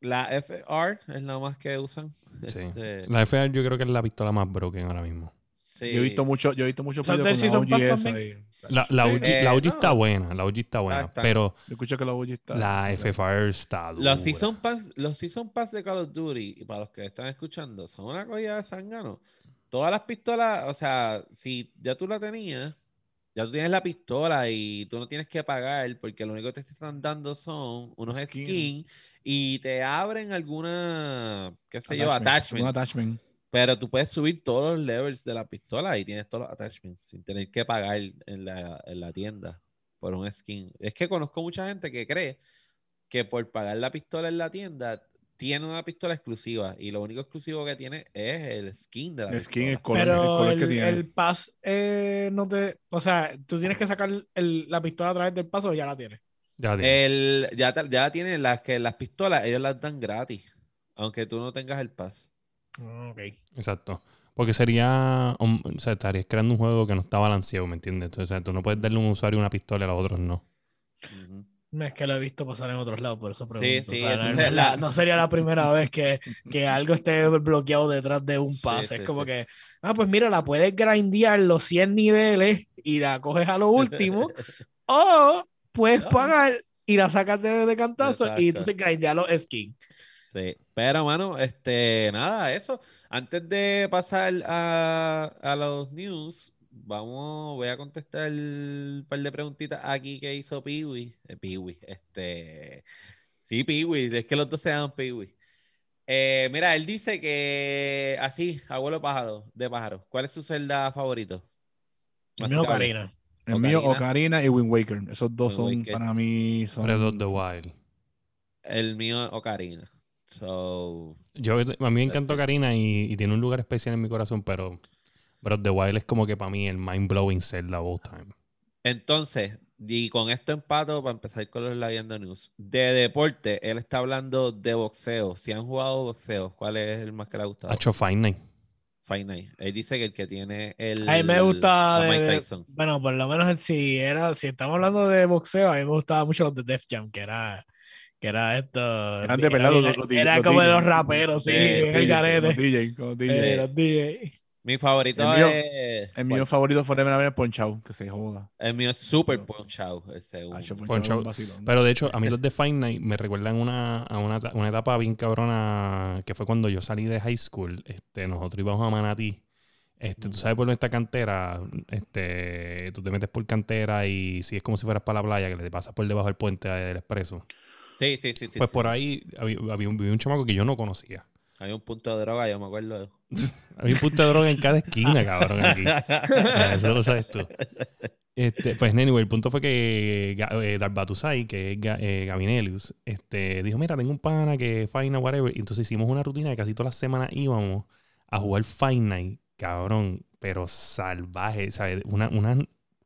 la FR es la más que usan. Sí. Este, La FR yo creo que es la pistola más broken ahora mismo. sí. Yo he visto mucho, yo he visto muchos ¿Son videos del con la OG esa también? La, la Sí. OG, Eh, la OG no, está buena, la OG está buena, está. pero Yo escucho que la OG está. la FFR está dura. Los season, pass, los season Pass de Call of Duty, y para los que están escuchando, son una cogida de sangano. Todas las pistolas, o sea, si ya tú la tenías, Ya tú tienes la pistola y tú no tienes que pagar porque lo único que te están dando son unos Skin. skins y te abren alguna, qué sé yo, Attachment, attachment. un attachment. Pero tú puedes subir todos los levels de la pistola y tienes todos los attachments sin tener que pagar en la, en la tienda por un skin. Es que conozco mucha gente que cree que por pagar la pistola en la tienda tiene una pistola exclusiva y lo único exclusivo que tiene es el skin de la El skin, pistola. el color, el Pero color el, que tiene. el pass eh, no te. O sea, tú tienes que sacar el- la pistola a través del paso o ya la tienes. Ya tiene. El, ya, ya tienen las que las pistolas, ellos las dan gratis, aunque tú no tengas el pass. Ah, Ok. Exacto. Porque sería, um, o sea, estarías creando un juego que no está balanceado, ¿me entiendes? Entonces, o sea, tú no puedes darle a un usuario una pistola y a los otros no. Es que lo he visto pasar en otros lados, por eso Sí, pregunto. sí, O sea, no, entonces es la- la- no sería la primera <laughs> vez que, que algo esté bloqueado detrás de un Sí, pase. sí, es como sí. que, ah, pues mira, la puedes grindear los 100 niveles y la coges a lo último, <laughs> o puedes pagar y la sacas de, de cantazo Exacto. y entonces grindear los skins. Sí, pero mano, este, nada, eso. Antes de pasar a, a los news, vamos, voy a contestar un par de preguntitas aquí que hizo Piwi. Eh, Piwi, este, sí, Piwi, es que los dos se llaman Piwi. Eh, mira, él dice que así, abuelo pájaro, de pájaro, ¿cuál es su celda favorito? El mío. Karina. El mío, Ocarina. Ocarina y Wind Waker. Esos dos Wind son Waker. para mí. Son... Breath of the Wild. El mío, Ocarina. So, Yo, a mí me encantó. Karina y, y tiene un lugar especial en mi corazón, pero Breath of the Wild es como que para mí el mind-blowing Zelda of all time. Entonces, y con esto empato para empezar con los Leyendo News. De deporte, él está hablando de boxeo. Si han jugado boxeo, ¿cuál es el más que le ha gustado? Fight Night. Fight Night. Él dice que el que tiene el. A mí me gusta a de- Mike de- Tyson. Bueno, por lo menos si era, si estamos hablando de boxeo, a mí me gustaba mucho los de Def Jam, que era, que era esto. Eran de era los- los- era los como de DJ. los raperos, sí, bien el. Con DJ, con DJ. Eh, los DJ. Mi favorito El mío- es. El mío favorito fue el Ponchao, que se joda. El mío es Super Punch Out, el segundo. Hacho, Ponchao. Ponchao. Pero de hecho, a mí los de Fight Night me recuerdan una, a una, una etapa bien cabrona que fue cuando yo salí de high school. Este, nosotros íbamos a Manatí. Este, tú sabes por nuestra cantera, este, tú te metes por cantera y si es como si fueras para la playa, que le pasas por debajo del puente del expreso. Sí, sí, sí. pues sí. por ahí había, había un, había un chamaco que yo no conocía. Hay un punto de droga, yo me acuerdo. <laughs> Había un punto de droga en cada esquina, cabrón, aquí. <laughs> Ah, Eso lo sabes tú. Este, pues, anyway, el punto fue que eh, Darth Batusai, que es eh, Gabinelius, este, dijo, mira, tengo un pana que Fight Night, whatever. Y entonces hicimos una rutina de casi todas las semanas íbamos a jugar Fight Night, cabrón, pero salvaje, ¿sabes? Una, una,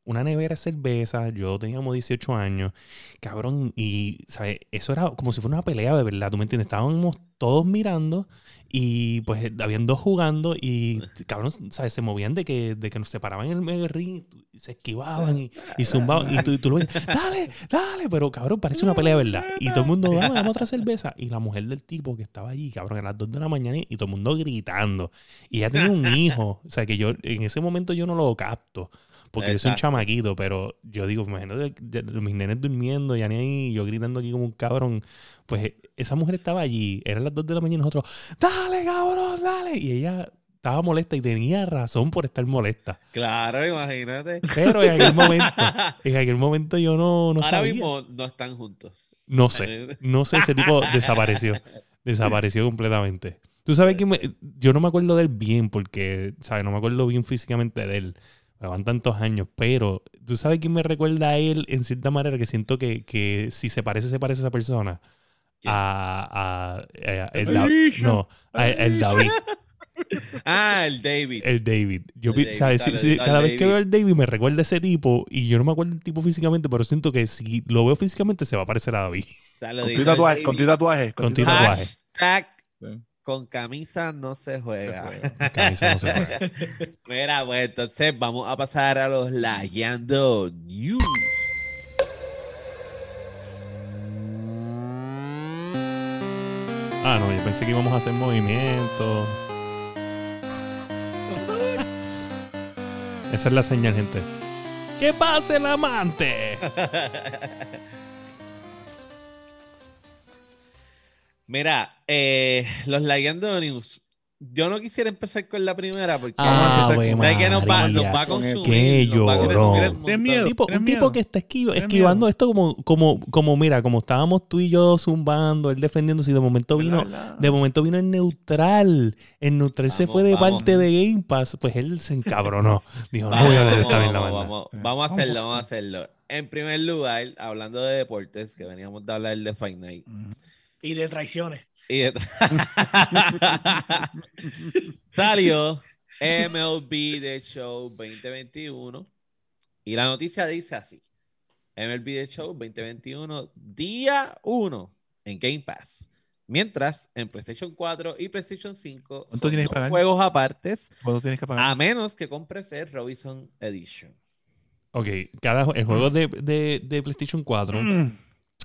una nevera de cerveza, yo teníamos 18 años, cabrón, y, ¿sabes? Eso era como si fuera una pelea de verdad, ¿tú me entiendes? Estábamos todos mirando y pues habían dos jugando y, cabrón, ¿sabes? Se movían de que, de que nos separaban en el medio del ring, y se esquivaban y, y zumbaban. Y tú, y tú lo ves, dale, dale, pero cabrón, parece una pelea de verdad. Y todo el mundo, dame, dame otra cerveza. Y la mujer del tipo que estaba allí, cabrón, a las 2 de la mañana y todo el mundo gritando. Y ella tenía un hijo, o sea, que yo en ese momento yo no lo capto. Porque yo soy un Exacto. chamaquito, pero yo digo, imagínate mis nenes durmiendo, ni ahí, yo gritando aquí como un cabrón. Pues esa mujer estaba allí, eran las 2 de la mañana y nosotros, dale, cabrón, dale. Y ella estaba molesta y tenía razón por estar molesta. Claro, imagínate. Pero en aquel momento, <laughs> en aquel momento yo no, no Ahora sabía. mismo no están juntos. No sé, no sé, ese tipo <laughs> desapareció. Desapareció completamente. Tú sabes que me- yo no me acuerdo de él bien porque, ¿sabes? No me acuerdo bien físicamente de él. Van tantos años, pero tú sabes quién me recuerda a él en cierta manera que siento que, que si se parece, se parece a esa persona. A, a- a- el, Alicia, no, a- el David. <laughs> Ah, el David. El David. Yo, El David, ¿sabes? Dale, sí, dale, cada vez que David. veo al David me recuerda a ese tipo y yo no me acuerdo del tipo físicamente, pero siento que si lo veo físicamente se va a parecer a David. Con tu tatuaje, con tu tatuaje. Con tu tu tatuaje. Hashtag. Con camisa no se juega. <laughs> Camisa no se juega. Mira, pues entonces vamos a pasar a los Layando News. Ah, no, yo pensé que íbamos a hacer movimientos. <laughs> Esa es la señal, gente. ¡Que pase el amante! <laughs> Mira, eh, los Layando News. yo no quisiera empezar con la primera porque Ah, sé Ave que nos va, nos va a con consumir. Qué nos va a consumir llorón. un tipo, ¿Tienes un tipo que está esquivo- ¿Tienes esquivando miedo? esto como, como, como, mira, como estábamos tú y yo zumbando, él defendiéndose y de momento vino, de momento vino en neutral. En neutral se Vamos, fue de vamos. parte de Game Pass. Pues él se encabronó. <laughs> Dijo, no voy a Vamos, leer esta la vamos, banda. vamos, vamos a Vamos, hacerlo, vamos. vamos a hacerlo. En primer lugar, hablando de deportes, que veníamos de hablar de Fight Night. Ujú. Y de traiciones. Y de- <laughs> Salió MLB The Show 2021. Y la noticia dice así: MLB The Show 2021, día 1 en Game Pass. Mientras en PlayStation 4 y PlayStation 5 ¿Cuánto son tienes que pagar? juegos apartes, ¿Cuánto tienes que pagar? a menos que compres el Robinson Edition. Ok, cada, el juego de, de, de PlayStation 4 Mm.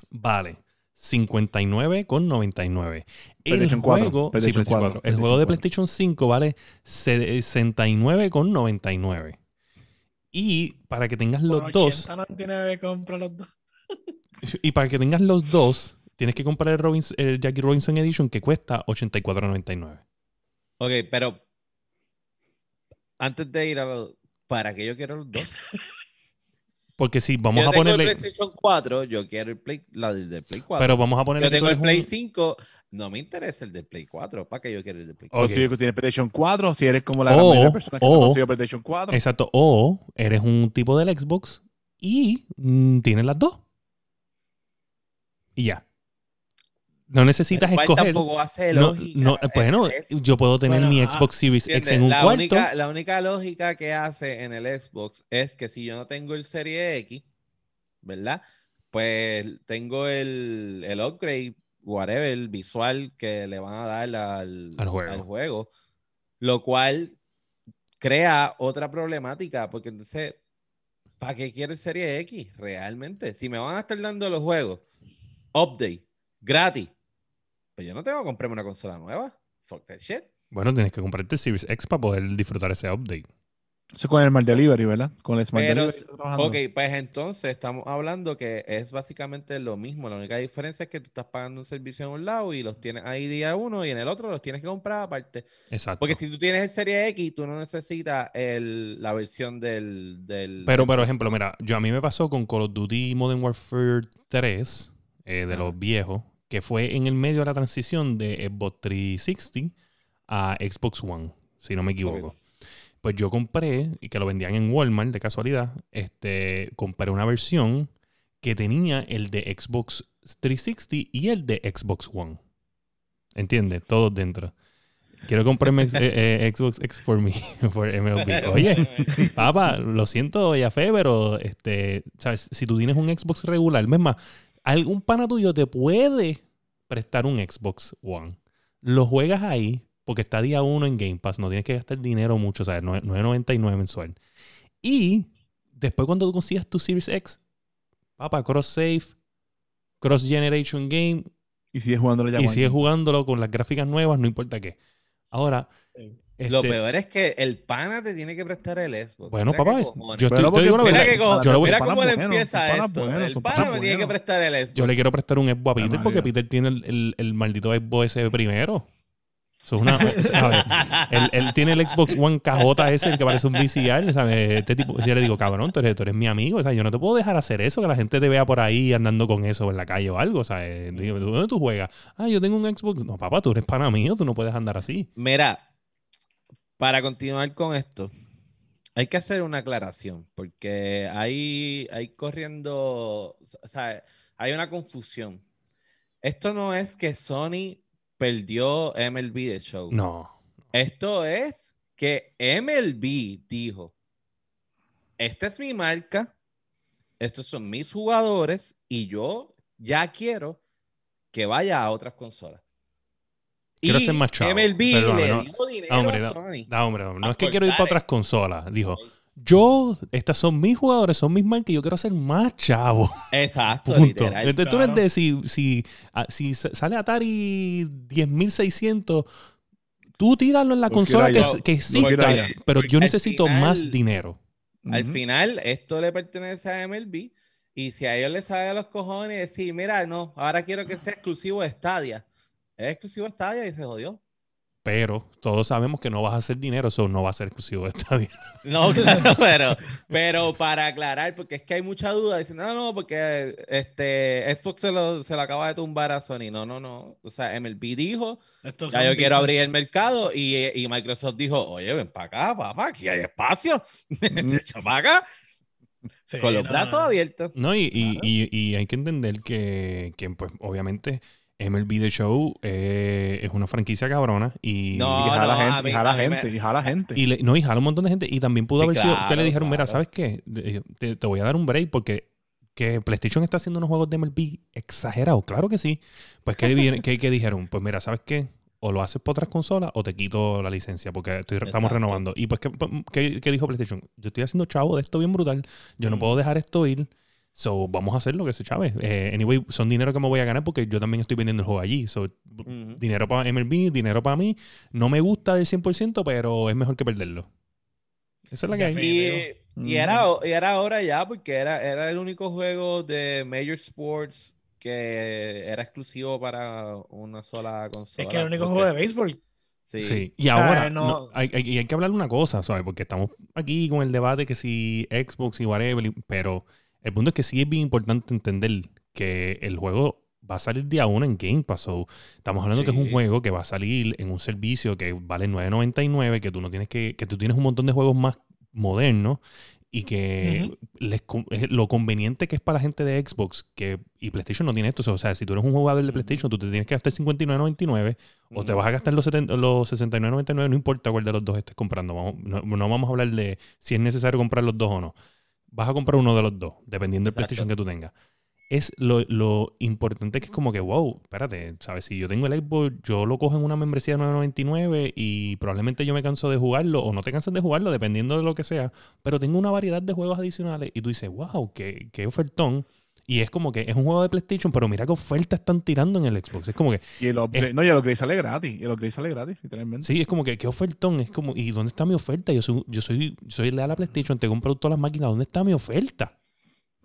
vale 59,99. El PlayStation 4, juego, sí, PlayStation PlayStation 4, 4. El juego de PlayStation PlayStation 5 vale 69,99. Y para que tengas los dos, 80.99 compra los dos. y para que tengas los dos, tienes que comprar el, Robins- el Jackie Robinson Edition que cuesta 84,99. Ok, pero antes de ir a los. ¿Para qué yo quiero los dos? <laughs> Porque si vamos yo a tengo ponerle. el PlayStation 4, yo quiero el Play, la del Play 4. Pero vamos a ponerle yo tengo el Play un- 5, no me interesa el del Play 4. ¿Para qué yo quiero el del Play O 4? si tienes PlayStation 4, si eres como la O- personas que o- no PlayStation 4. Exacto. O eres un tipo del Xbox y mm, tienes las dos. Y ya. No necesitas El cual escoger. tampoco hace No, lógica. no, bueno, Es- yo puedo tener Bueno, mi ah, Xbox Series X en un la, cuarto. única, la única lógica que hace en el Xbox es que si yo no tengo el Serie X, ¿verdad? Pues tengo el, el upgrade, whatever, el visual que le van a dar al, Al juego. al juego, lo cual crea otra problemática, porque entonces, ¿para qué quiero el Serie X realmente? Si me van a estar dando los juegos, update, gratis, pues yo no tengo que comprarme una consola nueva. Fuck that shit. Bueno, tienes que comprarte el Series X para poder disfrutar ese update. Eso con el Smart Delivery, ¿verdad? Con el Smart Pero, Delivery. ok, pues entonces estamos hablando que es básicamente lo mismo. La única diferencia es que tú estás pagando un servicio en un lado y los tienes ahí día uno y en el otro los tienes que comprar aparte. Exacto. Porque si tú tienes el Serie X, tú no necesitas el, la versión del, del... Pero, del por ejemplo, mira, yo a mí me pasó con Call of Duty Modern Warfare 3, eh, de los viejos, que fue en el medio de la transición de Xbox 360 a Xbox One, si no me equivoco. Pues yo compré, y que lo vendían en Walmart de casualidad, este, compré una versión que tenía el de Xbox 360 y el de Xbox One. ¿Entiendes? Todos dentro. Quiero comprarme ex- eh, eh, Xbox X por mí, <laughs> por MLB. <laughs> Oye, Papá, lo siento, ya fe, pero este, ¿sabes? si tú tienes un Xbox regular, es más, algún pana tuyo te puede prestar un Xbox One. Lo juegas ahí, porque está día uno en Game Pass, no tienes que gastar dinero mucho, ¿sabes? Nue- 9.99 mensual. Y después cuando tú consigas tu Series X, papá, cross save, cross generation game, Y sigues jugándolo ya. y sigues jugándolo con las gráficas nuevas, no importa qué. Ahora, este, peor es que el pana te tiene que prestar el Xbox. Bueno, Mira papá, yo estoy, te digo la verdad, que co- yo, lo voy- mira cómo le empieza esto. buenos, el pana me tiene que prestar el Xbox. yo le quiero prestar un Xbox a Peter porque. Peter tiene el, el- el maldito Xbox ese primero. Eso es una, <laughs> a ver, él, él tiene el Xbox One cajota ese, el que parece un VCR, ¿sabes? Este tipo, yo le digo, cabrón, tú eres, tú eres mi amigo, o sea, yo no te puedo dejar hacer eso, que la gente te vea por ahí andando con eso en la calle o algo, ¿sabes? Digo, ¿dónde tú juegas? Ah, yo tengo un Xbox. No, papá, tú eres pana mío, tú no puedes andar así. Mira, para continuar con esto, hay que hacer una aclaración, porque hay, hay corriendo, o sea, hay una confusión. Esto no es que Sony perdió MLB de show. No. Esto es que MLB dijo, esta es mi marca, estos son mis jugadores y yo ya quiero que vaya a otras consolas. Quiero Y ser más chavo. MLB Perdón, le no. dio dinero Ah, hombre, a no. Sony. No, hombre, no, es que quiero ir para otras consolas. Dijo, yo, estas son mis jugadores, son mis marcas y yo quiero ser más chavo. Exacto, Punto. literal. Entonces tú no es claro. de si, si, si sa- sale Atari 10600, tú tíralo en la consola que, que exista, pero Porque yo necesito final- más dinero. Al final, esto le pertenece a MLB. Y si a ellos les sale a los cojones decir, mira, no, ahora quiero que sea exclusivo de Stadia. Es exclusivo de Stadia y se jodió. pero todos sabemos que no vas a hacer dinero, eso no va a ser exclusivo de Stadia. <laughs> No, claro, <laughs> pero, pero para aclarar, porque es que hay mucha duda, dicen, no, no, porque este Xbox se lo, se lo acaba de tumbar a Sony. No, no, no. O sea, MLB dijo, Estos ya son yo quiero abrir el mercado, y, y Microsoft dijo, oye, ven para acá, papá, aquí hay espacio. <laughs> Echa para acá, Sí, con los no, brazos no. abiertos. No, y, y- Claro. y- y hay que entender que, que, pues, obviamente, MLB The Show eh, es una franquicia cabrona y, No, y jala no, a gente, mí- y jala a mí me- gente, y jala <laughs> gente. y le- no, y jala un montón de gente. Y también pudo Sí, haber sido que le dijeron, mira. ¿sabes qué? De- Te, te voy a dar un break porque que PlayStation está haciendo unos juegos de MLB exagerados. Claro que sí. Pues, ¿qué, viene- qué- qué dijeron? Pues mira, ¿sabes qué? O lo haces por otras consolas o te quito la licencia porque estoy- estamos renovando. Y pues, ¿qué, qué- qué dijo PlayStation? Yo estoy haciendo chavo de esto bien brutal. Yo no Mm. puedo dejar esto ir. So, vamos a hacer lo que se chave. Eh, anyway, son dinero que me voy a ganar porque yo también estoy vendiendo el juego allí. So, dinero para MLB, dinero para mí. No me gusta del 100%, pero es mejor que perderlo. Esa es la que hay. Y, y era, y era ahora ya, porque era, era el único juego de Major Sports que era exclusivo para una sola consola. Es que el único porque- juego de béisbol. Sí. Sí. Y ahora, no- no, hay, hay- y hay que hablar una cosa, ¿sabes? Porque estamos aquí con el debate que si Xbox y whatever, pero el punto es que sí es bien importante entender que el juego va a salir día uno en Game Pass. So, estamos hablando que es un juego que va a salir en un servicio que vale 9.99, que tú no tienes que, que tú tienes un montón de juegos más modernos y que les lo conveniente que es para la gente de Xbox que y PlayStation no tiene esto. O sea, si tú eres un jugador de. PlayStation, tú te tienes que gastar 59.99 o te vas a gastar los, 70 los 69.99, no importa cuál de los dos estés comprando. Vamos- no, no vamos a hablar de si es necesario comprar los dos o no. Vas a comprar uno de los dos, dependiendo del. PlayStation que tú tengas. Es lo, lo importante que es como que, wow, espérate, ¿sabes? Si yo tengo el Xbox, yo lo cojo en una membresía de 9.99 y probablemente yo me canso de jugarlo o no te cansas de jugarlo, dependiendo de lo que sea. Pero tengo una variedad de juegos adicionales y tú dices, wow, qué, qué ofertón. Y es como que es un juego de PlayStation, pero mira qué oferta están tirando en el Xbox. Es como que, Y el upgrade, no, y el upgrade sale gratis. Y el upgrade sale gratis, literalmente. Sí, es como que qué ofertón, es como, ¿y dónde está mi oferta? Yo soy, yo soy, soy leal a PlayStation, te compro todas las máquinas, ¿dónde está mi oferta?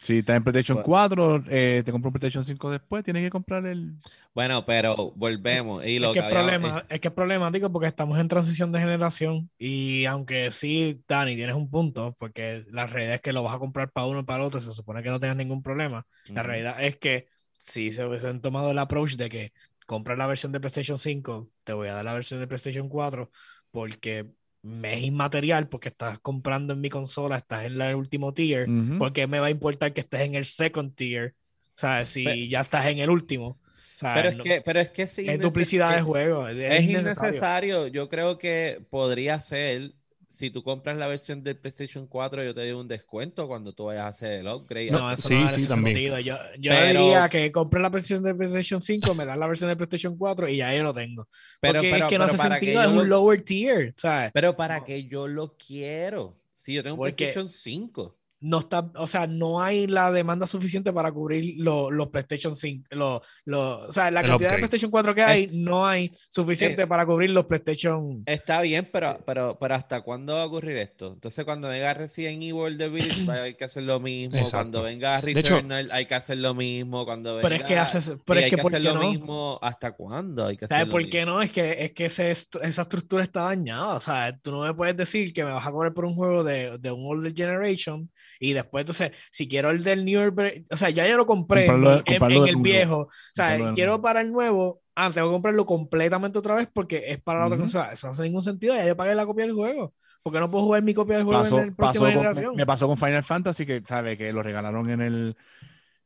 Si estás en PlayStation Bueno. 4, eh, te compras un PlayStation 5 después, tienes que comprar el. Bueno, pero volvemos. Y lo es, que habíamos- problema, es que es problemático porque estamos en transición de generación y aunque sí, Dani, tienes un punto, porque la realidad es que lo vas a comprar para uno y para el otro, se supone que no tengas ningún problema. La realidad es que si se hubiesen tomado el approach de que compras la versión de PlayStation 5, te voy a dar la versión de PlayStation 4 porque me es inmaterial, porque estás comprando en mi consola, estás en el último tier, Ujú. ¿por qué me va a importar que estés en el second tier? Sea, si ya estás en el último. Sea, Pero es no- que, pero es que es duplicidad de juego. Es, Es innecesario. innecesario. Yo creo que podría ser, si tú compras la versión del PlayStation 4, yo te doy un descuento cuando tú vayas a hacer el upgrade. No, eso sí, no sí, hace también. sentido. Yo, yo Pero- diría que compre la versión de PlayStation 5, me das la versión de PlayStation 4 y ya yo lo tengo. pero, Porque pero- es que no hace sentido, es un lo- lower tier. ¿sabes? Pero para que yo lo quiero. Si yo tengo un Porque- PlayStation 5. No está, o sea, no hay la demanda suficiente para cubrir lo- los PlayStation 5, lo- lo- o sea, la El cantidad de. PlayStation 4 que hay, no hay suficiente Eh, para cubrir los PlayStation. Está bien, pero, pero, pero ¿hasta cuándo va a ocurrir esto? Entonces, cuando venga Resident Evil The Village, hay que hacer lo mismo. Exacto. Cuando venga hecho- Returnal, hay que hacer lo mismo. Cuando venga... Pero es que haces, pero hay es que, que ¿por hacer qué lo no? mismo. ¿Hasta cuándo? Hay que ¿Sabes lo por mismo. qué no? Es que, es que ese esa estructura está dañada. O sea, tú no me puedes decir que me vas a cobrar por un juego de, de un older generation y después, entonces, si quiero el del newer, ver- o sea, ya yo lo compré en, Comprarlo- mi- en- comprarlo en de el nuevo. viejo. O sea, Comprarlo quiero para el nuevo, ah, tengo que comprarlo completamente otra vez porque es para la otra consola. Eso no hace ningún sentido. Ya yo pagué la copia del juego. Porque no puedo jugar mi copia del juego Pasó- en pasó con- generación. me pasó con Final Fantasy, que sabe que lo regalaron en el.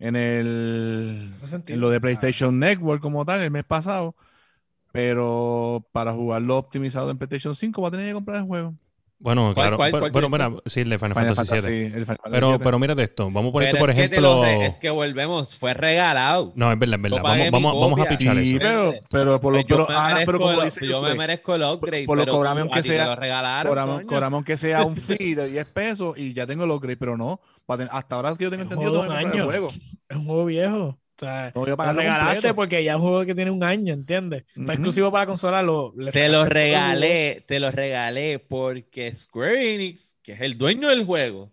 En el. En lo de PlayStation Network como tal, el mes pasado. Pero para jugarlo optimizado en PlayStation 5 va a tener que comprar el juego. Bueno, ¿Cuál, claro. cuál, pero, cuál bueno, mira, sí, el de Final, Final Fantasy VII. Final Pero, 7. pero mírate esto, vamos a poner esto, Pero por es ejemplo. es que volvemos, fue regalado. No, es verdad, es verdad. Vamos, vamos, vamos a pichar Sí, eso. pero, pero por lo Pues pero, pero como lo- dice yo me merezco el upgrade. por lo cobrame aunque sea- cobramos aunque sea un fee de 10 pesos y ya tengo el upgrade, pero no. hasta ahora que yo tengo entendido, comprar el juego. Es un juego viejo. O sea, No voy a lo regalaste completo. porque ya es un juego que tiene un año, ¿entiendes? Está exclusivo para consola. Lo, Te lo regalé, te lo regalé porque Square Enix, que es el dueño del juego,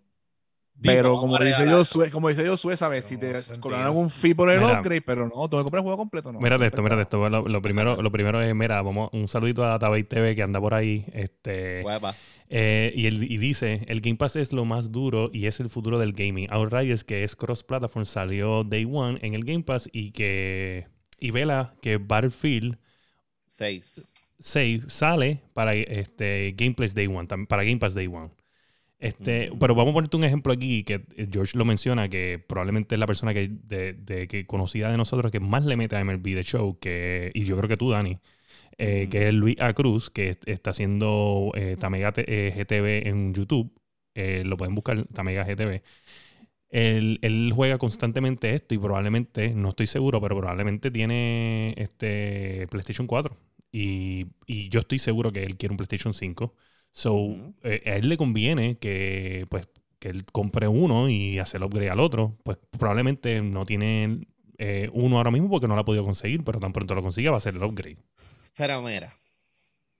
Pero como dice regalar. Josué, como dice Josué, ¿sabes? Si te cobran un fee por el Mira. upgrade, pero no, tengo que comprar el juego completo, no. Mírate esto, mírate esto. Lo, lo primero, lo primero es, mira, vamos, un saludito a Database TV que anda por ahí. Este, Huepa. Eh, y, él, y dice, el Game Pass es lo más duro y es el futuro del gaming. Outriders, que es cross-platform, salió Day One en el Game Pass y que y vela que Battlefield Seis. 6 sale para este Gameplays Day One, para Game Pass Day One. Este. Pero vamos a ponerte un ejemplo aquí que George lo menciona, que probablemente es la persona que, de, de- que conocida de nosotros que más le mete a MLB The Show, que, y yo creo que tú, Dani, eh, que es Luis A. Cruz, que est- está haciendo eh, Tamega eh, GTV en YouTube. Eh, lo pueden buscar, Tamega GTV. Él, él juega constantemente esto y probablemente, no estoy seguro, pero probablemente tiene este PlayStation 4. Y, y yo estoy seguro que él quiere un PlayStation 5. So, eh, a él le conviene que, pues, que él compre uno y hace el upgrade al otro. Pues probablemente no tiene eh, uno ahora mismo porque no lo ha podido conseguir, pero tan pronto lo consiga va a ser el upgrade. Pero mira,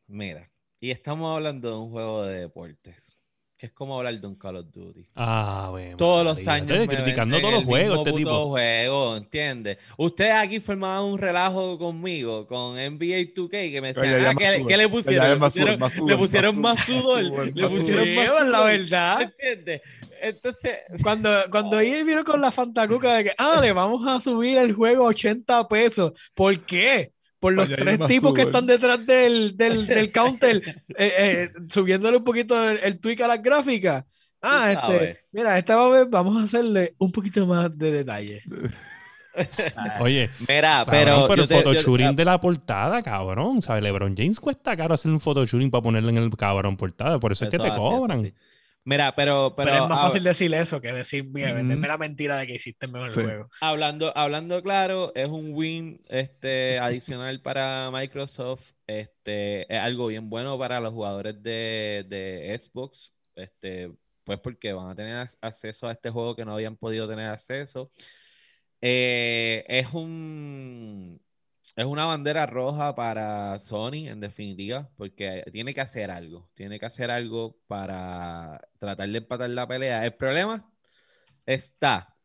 mira. Y estamos hablando de un juego de deportes. Que es como hablar de un Call of Duty. Ah, bueno. Todos los años. Estoy criticando todos los juegos, este tipo. juego, ¿entiendes? Ustedes aquí formaban un relajo conmigo con NBA 2K que me decían, ya ah, ¿qué, más ¿qué sudor. le pusieron? Le es más pusieron, sudor, más le pusieron más sudor. Le pusieron más la verdad. ¿Entiendes? Entonces, Cuando, cuando ella vino con la fantacuca de que, ah, le vamos a subir el juego a 80 pesos. ¿Por qué? Por los tres tipos que están detrás del, del, <laughs> del counter, eh, eh, subiéndole un poquito el, el tweak a las gráficas. Ah, este, mira, esta vez vamos a hacerle un poquito más de detalle. <laughs> Oye, mira, pero, pero. el yo- photoshooting de la portada, cabrón. ¿Sabes? LeBron James cuesta caro hacer un photoshooting para ponerlo en el cabrón portada. Por eso, es que te así, eso cobran. Mira, pero, pero, Pero, es más ah, fácil decir eso que decir, mira, la mentira de que hiciste mejor Sí. el juego. hablando, hablando claro, es un win este, adicional para Microsoft. Este, es algo bien bueno para los jugadores de, de Xbox. Este, pues porque van a tener ac- acceso a este juego que no habían podido tener acceso. Eh, es un es una bandera roja para Sony, en definitiva, porque tiene que hacer algo. Tiene que hacer algo para tratar de empatar la pelea. El problema está.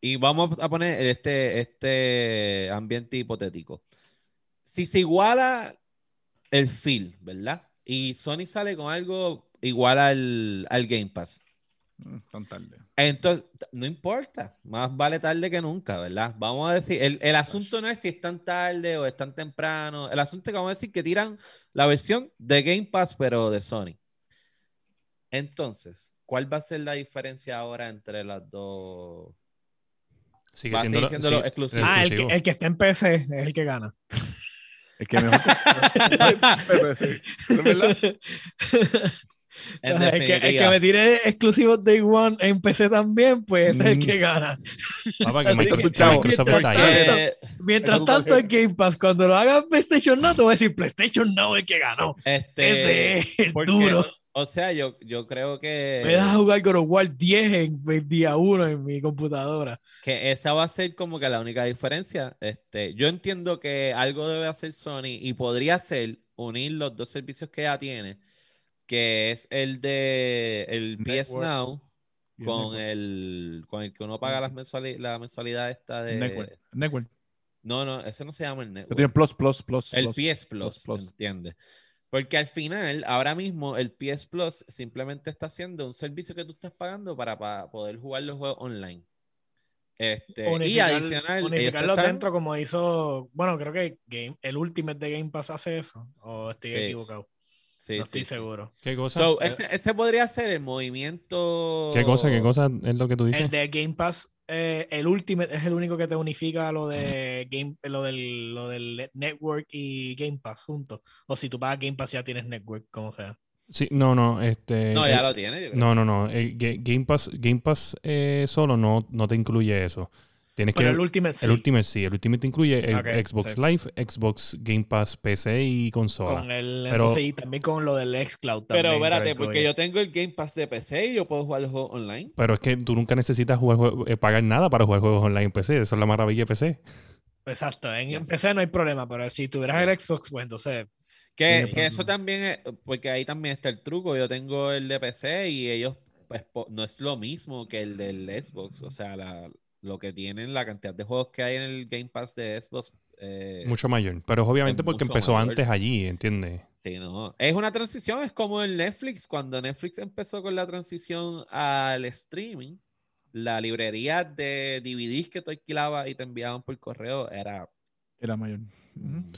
Y vamos a poner este, este ambiente hipotético. Si se iguala el feel, ¿verdad? Y Sony sale con algo igual al, al Game Pass. Mm, Tan tarde. Entonces, no importa, más vale tarde que nunca, ¿verdad? Vamos a decir, el, el asunto no es si es tan tarde o es tan temprano, el asunto es que vamos a decir que tiran la versión de Game Pass, pero de Sony. Entonces, ¿cuál va a ser la diferencia ahora entre las dos? Sigue siendo, lo- siendo sí, lo exclusivo. Ah, el que, el que está en PC es el que gana. Es que mejor. <laughs> Es verdad. <laughs> En el, que, el que me tire exclusivos Day One en PC también, pues ese es el Mm. que gana. Papá, que Microsoft Mientras Eh, Mientras tanto, el Game Pass, cuando lo haga PlayStation Now, te voy a decir PlayStation Now el que ganó. este, Ese es el porque, duro. O sea, yo, yo creo que, Me das a jugar God of War 10 en el día 1 en mi computadora. que esa va a ser como que la única diferencia. Este, yo entiendo que algo debe hacer Sony y podría ser unir los dos servicios que ya tiene, que es el de el PS. Now Y el con el con el que uno paga las mensuali- la mensualidad esta de Network. Network. No, no, ese no se llama el Yo Network. tengo Plus, Plus, Plus. El plus, PS Plus, plus. ¿entiendes? Porque al final, ahora mismo, el PS Plus simplemente está haciendo un servicio que tú estás pagando para, pa- poder jugar los juegos online. Este, y Unificar- adicional, ellos te unificarlos están- dentro como hizo, bueno, creo que Game, el Ultimate de Game Pass hace eso, o estoy Sí. equivocado, Sí, no sí, estoy sí. seguro. ¿Qué cosa? So, Eh, ese, ese podría ser el movimiento. ¿Qué cosa? ¿Qué cosa es lo que tú dices? El de Game Pass, eh, el Ultimate es el único que te unifica lo de Game, lo del, lo del Network y Game Pass juntos. O si tú pagas Game Pass ya tienes Network, como sea. Sí, no, no, este... No, ya eh, lo tiene. No, no, no. el Game Pass, Game Pass eh, solo no, no te incluye eso. Tienes Pero que... el Ultimate sí, El Ultimate sí, el Ultimate incluye el Xbox sí. Live, Xbox Game Pass PC y consola. con el, Pero- entonces, y también con lo del Xcloud Pero también. espérate, te lo porque yo tengo el Game Pass de PC y yo puedo jugar los juegos online. Pero es que tú nunca necesitas jugar, eh, pagar nada para jugar juegos online en PC. Eso es la maravilla de PC. Exacto, en, PC no hay problema, pero si tuvieras el Xbox, pues entonces Que, que eso también es, porque ahí también está el truco. Yo tengo el de PC y ellos pues, no es lo mismo que el del Xbox. O sea, la- lo que tienen, la cantidad de juegos que hay en el Game Pass de Xbox. eh, Mucho mayor. Pero es obviamente es porque empezó mayor. antes allí, ¿entiendes? Sí, no. Es una transición, es como el Netflix. Cuando Netflix empezó con la transición al streaming, la librería de DVDs que tú alquilabas y te enviaban por correo era Era mayor.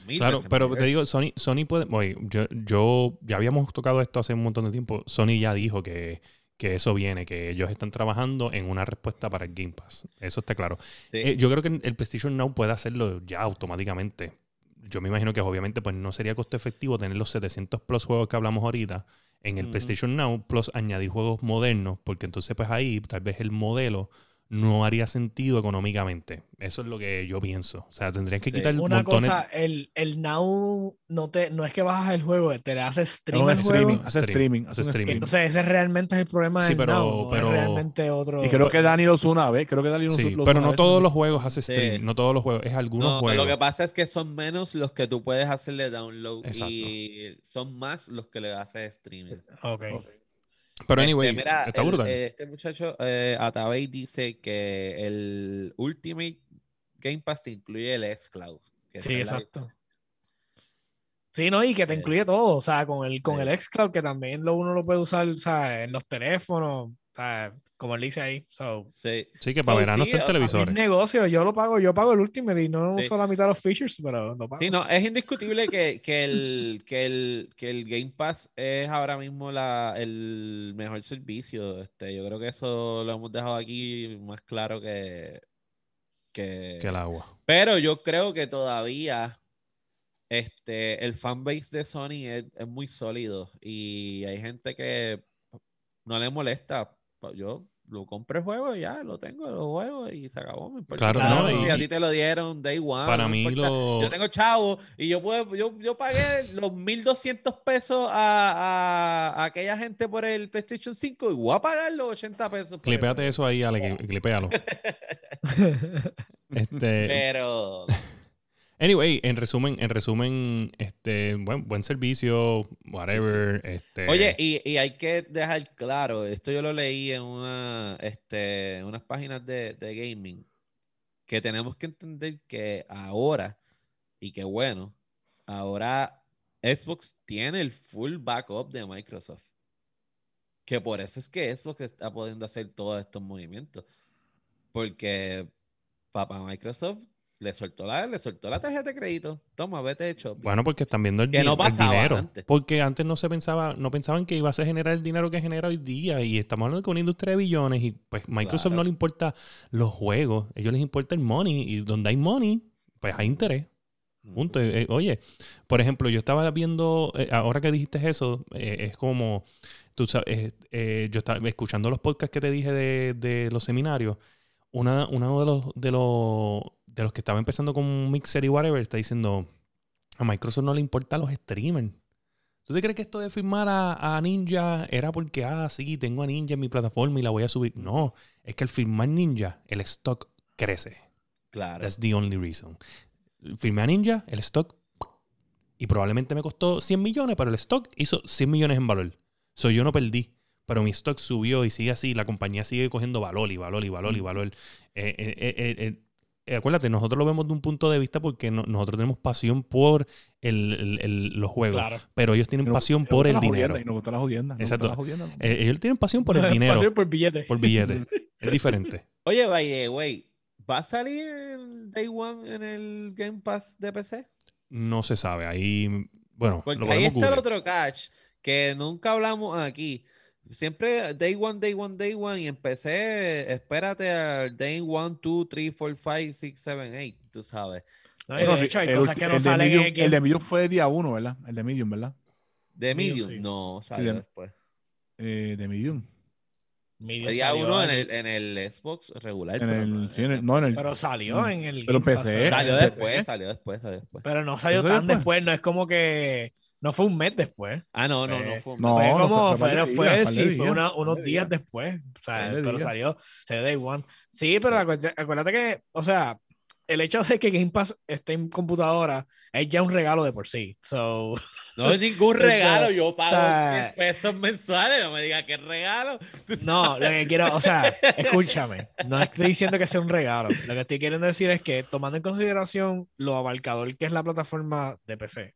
Mil Claro, pero mayor. te digo, Sony, Sony puede. Oye, yo, yo ya habíamos tocado esto hace un montón de tiempo. Sony ya dijo que, que eso viene, que ellos están trabajando en una respuesta para el Game Pass. Eso está claro. Sí. Eh, yo creo que el PlayStation Now puede hacerlo ya automáticamente. Yo me imagino que obviamente pues no sería costo efectivo tener los 700 plus juegos que hablamos ahorita en el. PlayStation Now plus añadir juegos modernos, porque entonces pues ahí tal vez el modelo no haría sentido económicamente. Eso es lo que yo pienso. O sea, tendrían que Sí. quitar Una montones... cosa, el, el Now no, te, no es que bajas el juego, te le haces Es stream un al streaming. juego. Hace Stream, streaming. hace streaming. Entonces ese realmente es el problema Sí, del pero- Now, no pero- es realmente otro... Y creo que Dani lo usó una vez. Creo que Dani lo Sí, lo pero no todos los juegos hace Sí. stream, no todos los juegos, es algunos No, juegos. lo que pasa es que son menos los que tú puedes hacerle download Exacto. y son más los que le haces streaming. Ok. Pero Este, anyway, mira, está el- brutal. eh, este muchacho, eh, Atabey, dice que el Ultimate Game Pass te incluye el S-Cloud. que Sí, la- exacto. Sí, no, y que te Eh, incluye todo, o sea, con el, con sí. el xCloud, que también lo, uno lo puede usar, o sea, en los teléfonos, o sea, como él dice ahí. So, Sí. sí, que para so, verano sí, está en televisores. negocio, yo lo pago, yo pago el Ultimate y no Sí. uso la mitad de los features, pero lo pago. Sí, no, es indiscutible que, que, el, que, el, que el Game Pass es ahora mismo la, el mejor servicio. Este, yo creo que eso lo hemos dejado aquí más claro que, que, Que el agua. Pero yo creo que todavía este, el fanbase de Sony es, es muy sólido y hay gente que no le molesta. Yo lo compré el juego y ya lo tengo, lo juego y se acabó. Me Claro, no, si y- a ti te lo dieron day one. Para mí lo... Yo tengo chavo y yo puedo, yo, yo pagué los 1200 pesos a, a- a aquella gente por el PlayStation 5 y voy a pagar los 80 pesos. juego. eso ahí, Ale, clipéalo. <laughs> Este, Pero anyway, en resumen, en resumen, este, buen, buen servicio, whatever. Este, Oye, y, y hay que dejar claro, esto yo lo leí en una, este, unas páginas de, de gaming, que tenemos que entender que ahora, y que bueno, ahora Xbox tiene el full backup de Microsoft. Que por eso es que Xbox está pudiendo hacer todos estos movimientos. Porque papá Microsoft le soltó la, le soltó la tarjeta de crédito. Toma, vete de shopping. Bueno, porque están viendo el, Que no el dinero. antes. Porque antes no se pensaba, no pensaban que iba a generar el dinero que genera hoy día. Y estamos hablando de una industria de billones. Y pues Microsoft Claro. no le importa los juegos. A ellos les importa el money. Y donde hay money, pues hay interés. Punto. Eh, eh, oye, por ejemplo, yo estaba viendo, eh, ahora que dijiste eso, eh, es como, tú sabes, eh, yo estaba escuchando los podcasts que te dije de, de los seminarios. Una, uno de los, de los de los que estaba empezando con Mixer y whatever está diciendo a Microsoft no le importa los streamers. ¿Tú te crees que esto de firmar a, a Ninja era porque, ah, sí, tengo a Ninja en mi plataforma y la voy a subir? No, es que al firmar Ninja, el stock crece. Claro. That's the only reason. Firmé a Ninja, el stock, y probablemente me costó 100 millones, pero el stock hizo 100 millones en valor. So yo no perdí, pero mi stock subió y sigue así, la compañía sigue cogiendo valor y valor y valor y valor. Eh, eh, eh, eh, eh, acuérdate, nosotros lo vemos de un punto de vista porque no- nosotros tenemos pasión por el- el- el- los juegos, Claro. pero ellos tienen pasión por el dinero. Y nos gustan las jodiendas. Exacto. gustan las jodiendas. Eh, ellos tienen pasión por el <laughs> dinero, Pasión por billete. por billete. Es diferente. <laughs> Oye, the way, ¿va a salir en Day One en el Game Pass de PC? No se sabe. Ahí, bueno, Porque lo ahí está el otro catch que nunca hablamos aquí. Siempre Day One, Day One, Day One y empecé, espérate al Day One, 2, 3, 4, 5, 6, 7, 8, tú sabes. No, y Bueno, de hecho, hay el cosas ulti- que el no de salen Medium- en El de Medium fue día uno, ¿verdad? El de Medium, ¿verdad? De Medium, sí. no, salió de- después. Eh, de Medium. Medium Día uno en el, en el Xbox regular. En pero el, no sí, en el- no, en el, Pero salió en el. Pero empecé. Salió después, PC. salió después, salió después. Pero no salió ¿Eso tan después? después? no es como que. No fue un mes después. Ah, no, no, no fue. un- no, fue no como, fue- fue fue, fue- días, sí, fue una- unos días días. después. O sea, pero días. salió, salió Day One. Sí, pero acuérdate, acuérdate que, o sea, el hecho de que Game Pass esté en computadora es ya un regalo de por sí. So, No es ningún <laughs> Esto- regalo, yo pago sea- 10 pesos mensuales, no me digas que regalo. <laughs> no, lo que quiero, o sea, escúchame, no estoy diciendo que sea un regalo. Lo que estoy queriendo decir es que tomando en consideración lo abarcador que es la plataforma de PC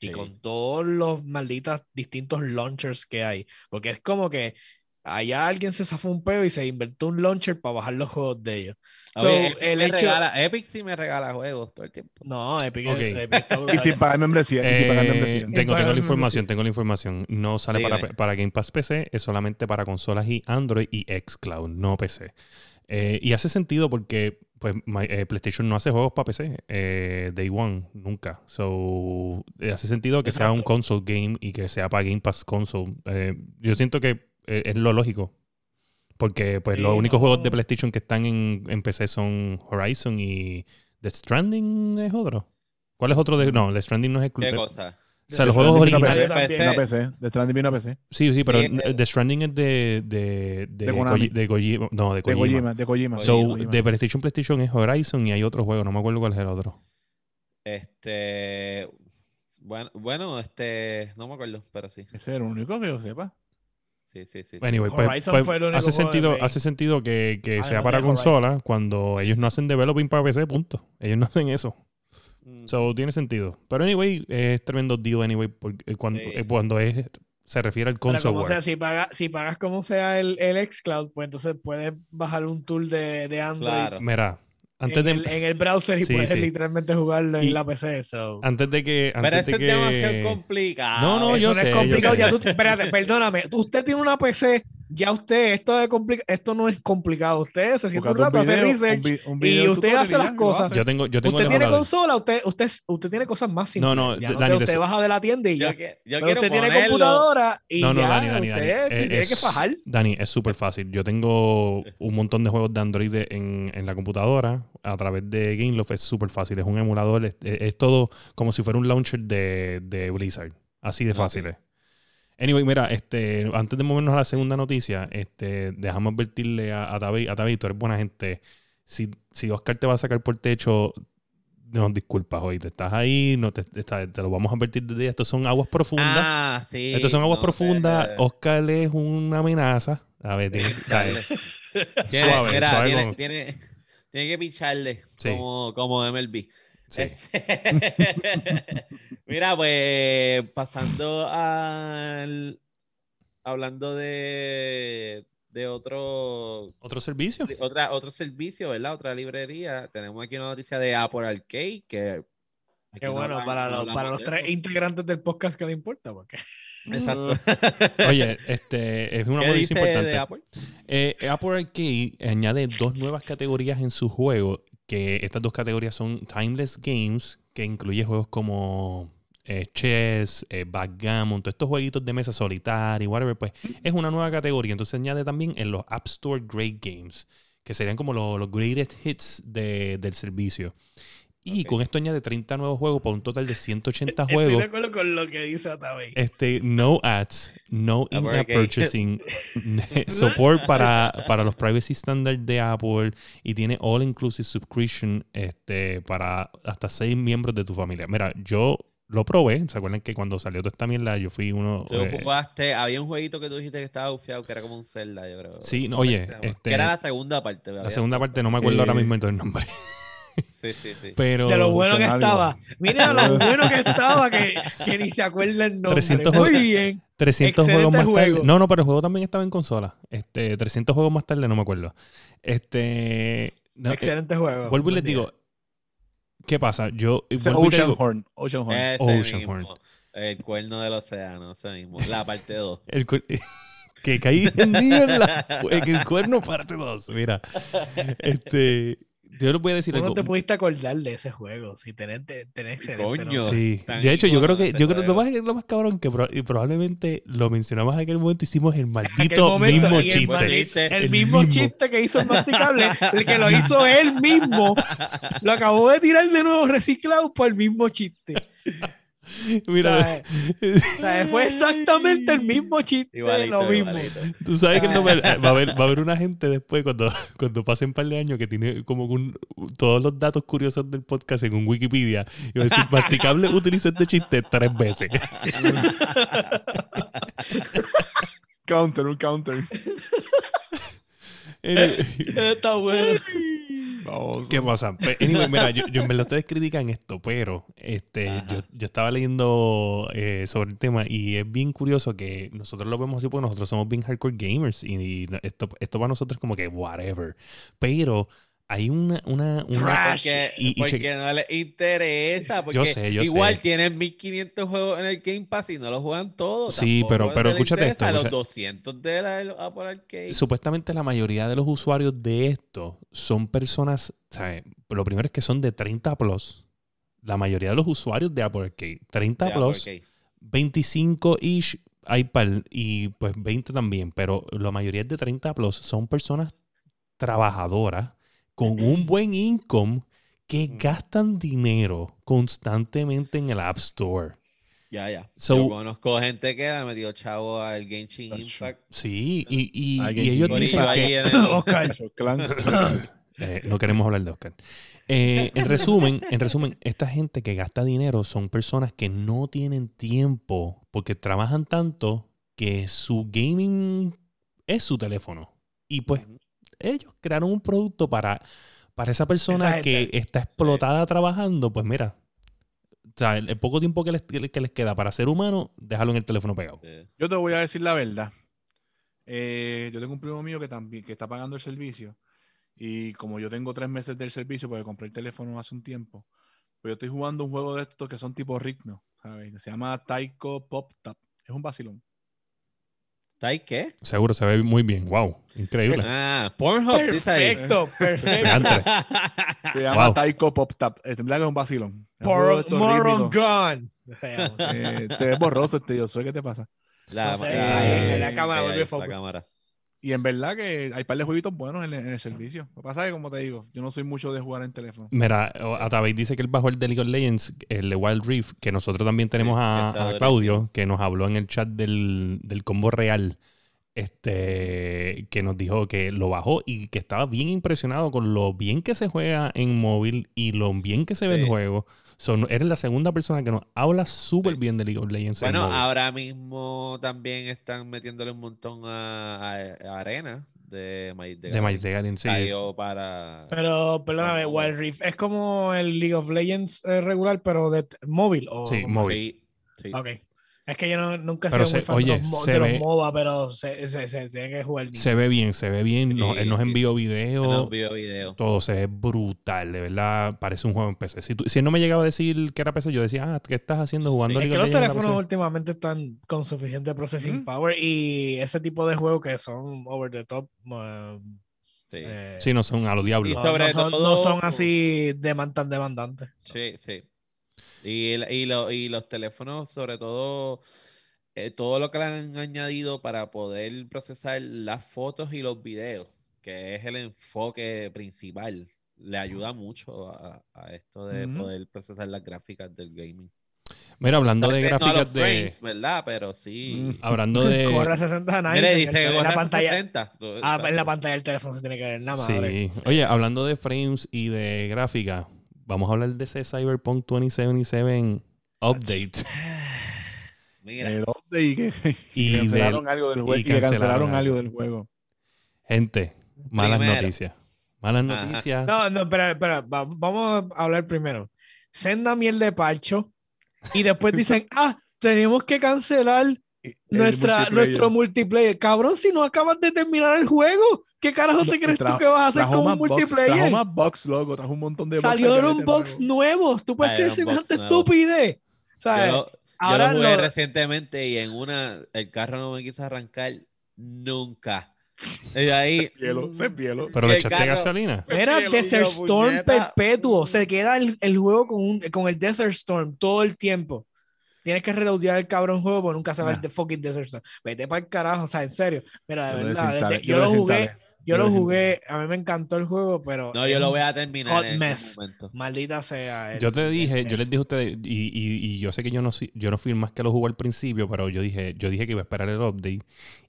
y Sí. con todos los malditos distintos launchers que hay, porque es como que allá alguien se zafó un peo y se inventó un launcher para bajar los juegos de ellos. So, Oye, Epic, el me hecho... regala, Epic sí me regala juegos todo el tiempo. No, Epic, Ok. Epic está <laughs> Y sin pagar membresía. y sin pagar Eh, membresía. tengo, la información, tengo la información. No sale para, para Game Pass PC, es solamente para consolas y Android y xCloud, no PC. Eh, y hace sentido porque pues, my- eh, PlayStation no hace juegos para PC, eh, Day One, nunca. So, eh, hace sentido que sea un console game y que sea para Game Pass console. Eh, yo siento que eh, es lo lógico. Porque pues, Sí, los únicos juegos de PlayStation que están en, en PC son Horizon y The Stranding es otro. ¿Cuál es otro de.? No, The Stranding no es ¿Qué exclusivo. cosa? O sea, los juegos originales. PC, PC. vino a PC. The Stranding vino a PC. Sí, sí, pero Sí. The Stranding es de. De, de, De Konami. De Kojima. No, de De Kojima. De Kojima. So, de Kojima. de PlayStation PlayStation es Horizon y hay otro juego, no me acuerdo cuál es el otro. Este. Bueno, bueno, este. No me acuerdo, pero sí. Ese es el único que yo sepa. Sí, sí, sí. Anyway, pues, Horizon pues, fue el único hace, sentido, hace sentido que, que Además sea para Horizon. consola cuando ellos no hacen developing para PC, punto. Ellos no hacen eso. Mm. So, tiene sentido. Pero anyway, es tremendo deal anyway, porque eh, cuando, Sí. eh, cuando es, se refiere al Pero console como sea, si, paga, si pagas como sea el, el xCloud, pues entonces puedes bajar un tool de, de Android Claro. Mira, antes en, de, el, en el browser y Sí, puedes sí. literalmente jugarlo Y- en la PC. So. antes de que. Pero Antes ese de es que... demasiado complicado. No, no, Eso yo no sé, es complicado. Ya tú, espérate, perdóname. Usted tiene una PC, ya usted, esto, de esto no es complicado. Usted se sienta un rato a hacer video, research. un un y usted hace las cosas. hace. Yo tengo, yo tengo Usted tiene consola, usted, usted, usted tiene cosas más simples. No, no, ya no Dani, te- usted baja de la tienda y ya. Yo, Pero usted tiene computadora y No, no, ya, Dani, Dani, Dani. usted Eh, tiene es- que fajar. Dani, es súper fácil. Yo tengo un montón de juegos de Android en, en la computadora a través de Gameloft. Es súper fácil. Es un emulador. Es, es- es todo como si fuera un launcher de, de Blizzard. Así de fácil es. Anyway, mira, este, antes de movernos a la segunda noticia, este, dejamos advertirle a, a David, a David, tú eres buena gente. Si, si Oscar te va a sacar por techo, no, disculpas, hoy te estás ahí, no te, te lo vamos a advertir desde ya. Estos son aguas profundas. Ah, sí. Estos son aguas no, profundas. eh, Oscar es una amenaza. A ver, tiene, Suave, mira, suave tiene, con- tiene, tiene que picharle Sí. como, como MLB. Sí. <laughs> Mira, pues pasando al. Hablando de, de otro, ¿Otro servicio? de otra, otro servicio, ¿verdad? Otra librería. Tenemos aquí una noticia de Apple Arcade que. Qué no bueno, para, no los, para los tres integrantes del podcast que le importa. Porque... Exacto. <laughs> Oye, este es una ¿Qué noticia importante. de Apple? Eh, Apple Arcade añade dos nuevas categorías en su juego, que estas dos categorías son Timeless Games, que incluye juegos como eh, chess, eh, backgammon, todos estos jueguitos de mesa solitaria, whatever, pues es una nueva categoría. Entonces añade también en los App Store Great Games, que serían como los, los greatest hits de- del servicio. Y con esto añade 30 nuevos juegos por un total de 180 <laughs> Estoy juegos. de acuerdo con lo que dice Atavi. Este, no ads, no Apple in-app purchasing, <laughs> <laughs> support para, para los privacy standards de Apple y tiene all inclusive subscription este, para hasta seis miembros de tu familia. Mira, yo lo probé, ¿se acuerdan que cuando salió toda esta mierda yo fui uno... Tú eh, jugaste, había un jueguito que tú dijiste que estaba bufiado, que era como un Zelda, yo creo. Sí, ¿Cómo oye, llama? este- Que era la segunda parte. la segunda parte no me acuerdo ahora Eh, mismo del nombre, Sí, sí, sí. pero... De lo bueno que estaba. Mira lo <laughs> bueno que estaba que, que ni se acuerda el nombre. 300 Muy bien. 300 juegos más tarde. No, no, pero el juego también estaba en consola. Este, 300 juegos más tarde, no me acuerdo. Este... no, eh, Excelente juego. vuelvo y les día. digo, ¿qué pasa? Yo te Ocean digo- Horn. Ocean Horn. Ese Oceanhorn. mismo. El cuerno del océano, ese mismo. La parte 2. <laughs> el <laughs> que caí tendido en, la, en el cuerno parte 2. Mira, este, yo les voy a decir ¿Cómo no algo. te pudiste acordar de ese juego? Si tenés, tenés excelente. Coño. ¿no? Sí, de hecho, yo creo que yo creo que lo más, lo más cabrón que pro- y probablemente lo mencionamos en aquel momento, hicimos el maldito momento, mismo el chiste. El, El mismo, mismo. chiste que hizo el masticable, el que lo hizo él mismo, lo acabó de tirar de nuevo reciclado por el mismo chiste. <laughs> Mira, ¿Sabes? O sea, fue exactamente el mismo chiste, Igualito, lo mismo. igualito. Tú sabes que no me- <laughs> va, a haber, va a haber una gente después cuando, cuando pasen un par de años que tiene como un- todos los datos curiosos del podcast en un Wikipedia y va a decir, masticable utilizó este chiste tres veces. <laughs> Counter, un counter. Anyway, Está bueno. Vamos. ¿Qué pasa? Pues, anyway, mira, yo, yo en verdad ustedes critican esto, pero este, yo, yo estaba leyendo eh, sobre el tema y es bien curioso que nosotros lo vemos así porque nosotros somos bien hardcore gamers y, y esto, esto para nosotros es como que whatever. Pero hay una... una, una Trash. Porque, Y- y porque cheque- no les interesa. Porque Yo sé, yo igual sé. tienen 1500 juegos en el Game Pass y no los juegan todos. Sí, Tampoco pero- pero escúchate esto, interesa Los escucha- 200 de la del Apple Arcade. supuestamente la mayoría de los usuarios de esto son personas, ¿sabes? Lo primero es que son de 30 plus. La mayoría de los usuarios de Apple Arcade, 30 de plus, Arcade. 25-ish iPad y pues 20 también, pero la mayoría de 30 plus son personas trabajadoras con un buen income que gastan dinero constantemente en el App Store. Ya, ya. So- Yo conozco gente que ha metido chavo al Genshin. Impact. Sí, y, y- Alguien y ellos dicen que... <laughs> el- Oscar. <laughs> Eh, no queremos hablar de Oscar. Eh, en resumen, en resumen, esta gente que gasta dinero son personas que no tienen tiempo porque trabajan tanto que su gaming es su teléfono. Y pues. Ellos crearon un producto para, para esa persona Esa que está explotada trabajando. Pues mira, o sea, el, el poco tiempo que les, que les queda para ser humano, déjalo en el teléfono pegado. Sí. Yo te voy a decir la verdad. Eh, yo tengo un primo mío que también que está pagando el servicio. Y como yo tengo tres meses del servicio, porque compré el teléfono hace un tiempo, pues yo estoy jugando un juego de estos que son tipo Rigno, ¿sabes? Que se llama Taiko Pop Tap. Es un vacilón. ¿Está ahí qué? Seguro se ve muy bien. Wow, increíble. Ah, Pornhub. Perfecto, <laughs> perfecto. Se llama Wow. Taiko Pop Tap. Es que es un vacilón. Moron. Gun. Eh, te ves borroso este, yo sé qué te pasa. La, No sé, la- la cámara volvió la focus. cámara. Y en verdad que hay par de jueguitos buenos en el, en el servicio. Lo que pasa es que, como te digo, yo no soy mucho de jugar en teléfono. Mira, Atabey dice que él bajó el de League of Legends, el de Wild Rift, que nosotros también tenemos Sí, a, a Claudio, que nos habló en el chat del, del combo real, este, que nos dijo que lo bajó y que estaba bien impresionado con lo bien que se juega en móvil y lo bien que se ve el Sí. juego. Son, eres la segunda persona que nos habla súper Sí. bien de League of Legends. en Bueno, ahora mismo también están metiéndole un montón a, a- a Arena de Magic de Magic the Gathering, sí. Para... Pero, perdóname. Wild Rift es como el League of Legends eh, regular, pero de móvil. ¿o Sí, móvil. Sí, sí. Ok. Es que yo no- nunca he Pero sido muy se- fan oye, de los, de los ve- MOBA, pero se, se, se tiene que jugar. Se ve bien, se ve bien. no- Sí, él nos sí. envió En video. los video, video. Todo se ve brutal, de verdad. Parece un juego en PC. Si, tú- si él no me llegaba a decir que era PC, yo decía, ah, ¿qué estás haciendo jugando Sí. Es que los teléfonos últimamente están con suficiente processing Mm. power y ese tipo de juegos que son over the top. Sí. eh, Sí, no son a los Y diablos. no, son, todo- no son así deman- tan demandantes. Sí, sí. Y, el- y, lo- y los teléfonos, sobre todo, eh, todo lo que le han añadido para poder procesar las fotos y los videos, que es el enfoque principal, le ayuda mucho a, a esto de poder procesar las gráficas del gaming. Mira, hablando de no gráficas los de. frames, ¿verdad? Pero sí. Mm. Hablando <laughs> de. Corre a 60 nice Mire, en, dice en la pantalla. 60. Tú- Ah, en la pantalla del teléfono se tiene que ver la madre. Sí. Oye, hablando de frames y de gráfica, vamos a hablar de ese Cyberpunk 2077 update. <sighs> Mira, El update y que, <laughs> Y cancelaron del- algo del juego. y Y, que cancelaron cancelaron algo algo. del juego. Gente, malas Primero. noticias. Malas Ajá. noticias. No, no, espera, espera. va- vamos a hablar primero. Senda miel de parcho y después <laughs> dicen, ah, tenemos que cancelar El nuestra, multiplayer. nuestro multiplayer. Cabrón, si no acabas de terminar el juego, ¿qué carajo te crees Tra- tú que vas a hacer trajo con un multiplayer? Trajo más box, loco. Trajo un montón de box. Salieron al box nuevos. Tú puedes creer semejante estupidez. yo ¿Sabes? lo, yo Ahora lo jugué lo- recientemente y en una el carro no me quiso arrancar nunca. Y ahí. <laughs> Hielo, se hielo. Pero Si le echaste carro- gasolina. Era Desert Storm puñeta. perpetuo. Se queda el, el juego con, un- con el Desert Storm todo el tiempo. Tienes que relodear el cabrón juego porque nunca se va Nah. el de fucking Desert Storm. Vete para el carajo, o sea, en serio. Mira, de Yo verdad, desde- yo yo lo jugué. Yo lo jugué, a mí me encantó el juego, pero. No, yo lo voy a terminar hot en mess. este momento. Maldita sea. el- Yo te dije, yo les mess. dije a ustedes, y, y- y yo sé que yo no, yo no fui el más que lo jugó al principio, pero yo dije, yo dije que iba a esperar el update.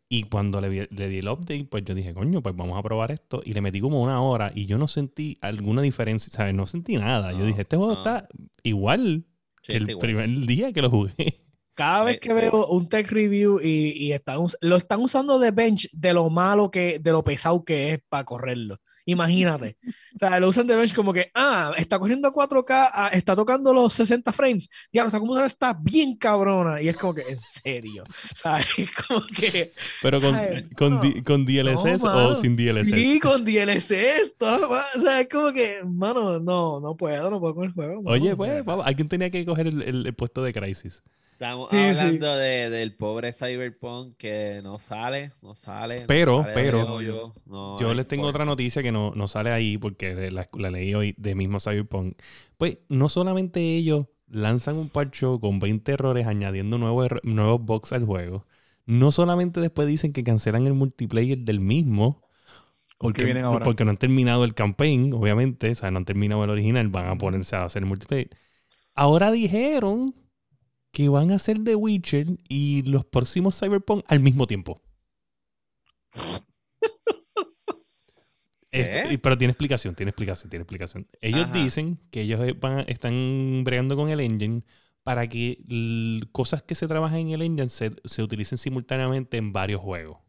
Y cuando le, vi- le di el update, pues yo dije, coño, pues vamos a probar esto. Y le metí como una hora y yo no sentí alguna diferencia, ¿sabes? No sentí nada. yo dije, este juego no. está igual Sí, el primer día que lo jugué. <laughs> Cada vez Eh, que veo un tech review y, y están, lo están usando de bench de lo malo que, de lo pesado que es para correrlo. Imagínate. o sea, lo usan de bench como que, ah, está corriendo a 4K, ah, está tocando los 60 frames. Diablo, esta computadora está bien cabrona. Y es como que, en serio. O sea, <laughs> es como que. Pero con, con, No. Con DLSS No, o sin DLSS. Sí, con DLSS. todo. O sea, es como que, mano, no, no puedo, no puedo con el juego. mano. Oye, pues, vamos, alguien tenía que coger el, el- el puesto de Crisis. Estamos Sí, sí. hablando de- del pobre Cyberpunk que no sale, no sale. no Pero, sale, pero, yo, no Yo les tengo forma. otra noticia que no, no sale ahí porque la, la leí hoy de mismo Cyberpunk. Pues no solamente ellos lanzan un parcho con 20 errores añadiendo nuevos, nuevos bugs al juego, no solamente después dicen que cancelan el multiplayer del mismo. ¿Por qué Porque, vienen ahora? porque no han terminado el campaign, obviamente, o sea, no han terminado el original, van a ponerse a hacer el multiplayer. Ahora dijeron que van a hacer The Witcher y los próximos Cyberpunk al mismo tiempo. Pero tiene explicación, tiene explicación, tiene explicación. Ellos Ajá. dicen que ellos eh, van- están bregando con el engine para que cosas que se trabajan en el engine se, se utilicen simultáneamente en varios juegos.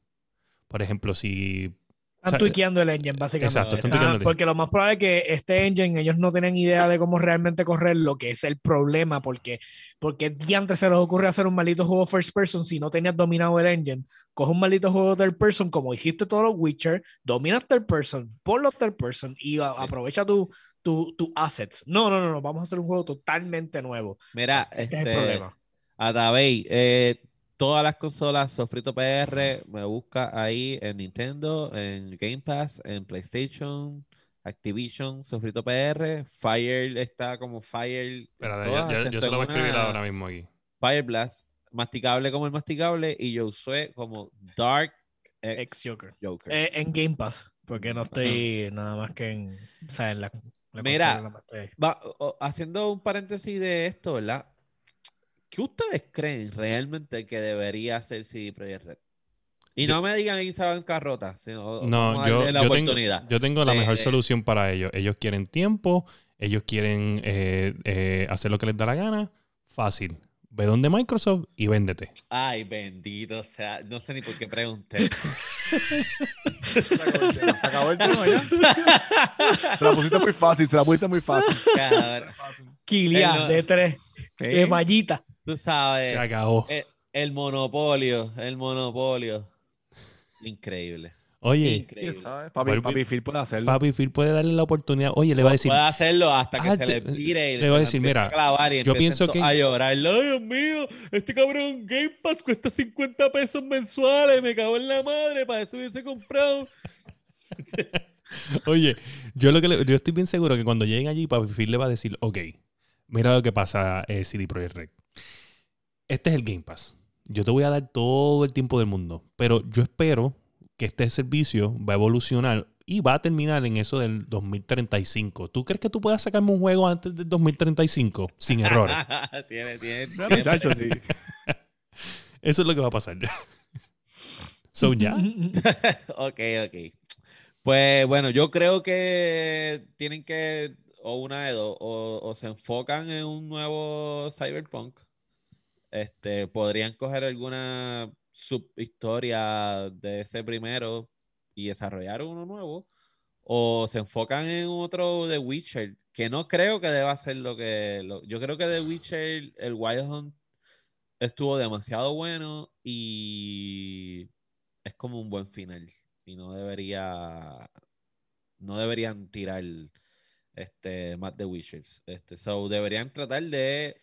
Por ejemplo, si... Están o sea, tuiqueando el engine, básicamente. Exacto, están porque lo más probable es que este engine, ellos no tienen idea de cómo realmente correrlo, que es el problema, porque, porque diantre se les ocurre hacer un maldito juego first person si no tenías dominado el engine. Coge un maldito juego third person, como hiciste todos los Witcher, domina third person, ponlo third person y a- aprovecha tu, tu, tu assets. No, no, no, no, vamos a hacer un juego totalmente nuevo. Mira, Este este, es el problema. Atabey, eh, todas las consolas Sofrito PR, me busca ahí en Nintendo, en Game Pass, en PlayStation, Activision, Sofrito PR, Fire está como Fire. Espérate, todas, yo, yo- yo excepto se lo voy a escribir ahora mismo aquí. Fire Blast, masticable como el masticable, y Josué como Dark X, Ex Joker. Joker. Eh, en Game Pass, porque no estoy nada más que en, o sea, en la, la Mira. Va- haciendo un paréntesis de esto, ¿verdad? ¿Qué ustedes creen realmente que debería hacer CD Projekt Red? Y Yo- no me digan irse a bancarrota, sino No, yo, la yo tengo, oportunidad. yo tengo la de- mejor solución para ellos. Ellos quieren tiempo, ellos quieren eh, eh, hacer lo que les da la gana. Fácil. Ve donde Microsoft y véndete. Ay, bendito, o sea, no sé ni por qué pregunté. <laughs> Se acabó el tema, se acabó el tema ya. Se la pusiste muy fácil, se la pusiste muy fácil. Cabrón. Kilia Él no- de tres, de mallita. Tú Se sabes, acabó. el, el monopolio, el monopolio. Increíble. Oye, Increíble. ¿Sabes? Papi, papi Phil puede hacerlo. papi Phil puede darle la oportunidad. Oye, le va a decir, Puede hacerlo hasta que Ah, se le vire y le voy a se decir, mira, clavar y yo pienso que- a llorar. Ay, Dios mío, este cabrón Game Pass cuesta 50 pesos mensuales. Me cago en la madre, para eso hubiese comprado. <laughs> Oye, yo lo que le- yo estoy bien seguro que cuando lleguen allí, Papi Phil le va a decir, ok, mira lo que pasa, eh, CD Projekt Red. Este es el Game Pass. Yo te voy a dar todo el tiempo del mundo, pero yo espero que este servicio va a evolucionar y va a terminar en eso del 2035. ¿Tú crees que tú puedas sacarme un juego antes del 2035 sin errores? <laughs> tiene, tiene. Ya, tiene- muchachos, sí. <laughs> Eso es lo que va a pasar. <laughs> so ya. ok, ok. Pues bueno, yo creo que tienen que, o una de dos, o, o se enfocan en un nuevo Cyberpunk. Este, podrían coger alguna subhistoria de ese primero y desarrollar uno nuevo. O se enfocan en otro de Witcher, que no creo que deba ser lo que. yo creo que de Witcher, el Wild Hunt estuvo demasiado bueno y es como un buen final. Y no debería. No deberían tirar este más de Witchers. Este, so deberían tratar de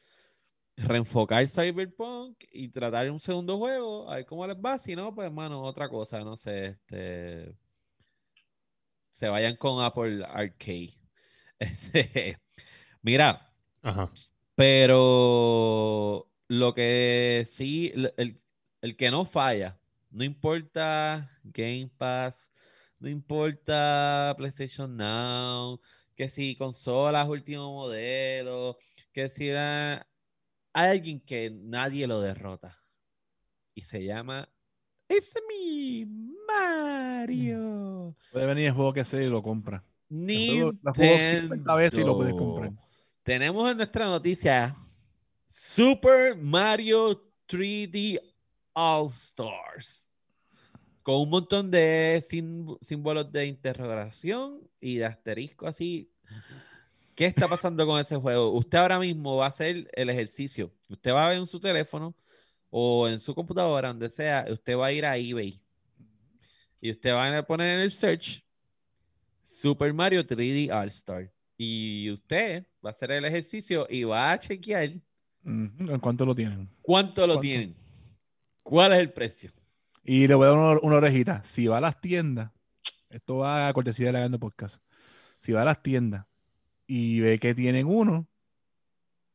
reenfocar Cyberpunk y tratar un segundo juego, a ver cómo les va. Si no, pues, hermano, otra cosa, no sé, este. Se vayan con Apple Arcade. <laughs> Este, mira, Ajá. pero lo que sí, el- el que no falla, no importa Game Pass, no importa PlayStation Now, que si consolas último modelo, que si hay alguien que nadie lo derrota y se llama It's me, Mario. Puede venir el juego que sea y lo compra. juego- lo juego 50 veces y lo puedes comprar. Nintendo. Tenemos en nuestra noticia Super Mario 3D All Stars. Con un montón de símbolos de interrogación y de asterisco así. ¿Qué está pasando con ese juego? Usted ahora mismo va a hacer el ejercicio. Usted va a ver en su teléfono o en su computadora, donde sea, usted va a ir a eBay. Y usted va a poner en el search Super Mario 3D All Star. Y usted va a hacer el ejercicio y va a chequear ¿En cuánto lo tienen? cuánto lo ¿Cuánto? tienen. ¿Cuál es el precio? Y le voy a dar una, una orejita. Si va a las tiendas, esto va a cortesía de la Gando Podcast. Si va a las tiendas y ve que tienen uno,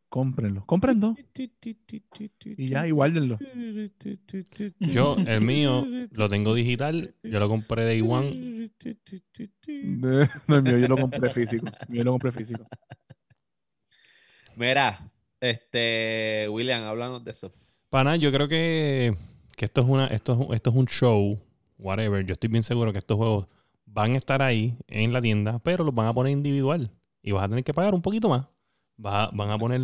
cómprenlo. Compren dos y ya, y guárdenlo. Yo, el mío, lo tengo digital. Yo lo compré de One. No, el mío yo lo compré físico. El mío yo lo compré físico. Mira, este, William, háblanos de eso. Pana, yo creo que, que esto, es una, esto, es, un- esto es un show, whatever. Yo estoy bien seguro que estos juegos van a estar ahí en la tienda, pero los van a poner individual. Y vas a tener que pagar un poquito más. Vas a- van a poner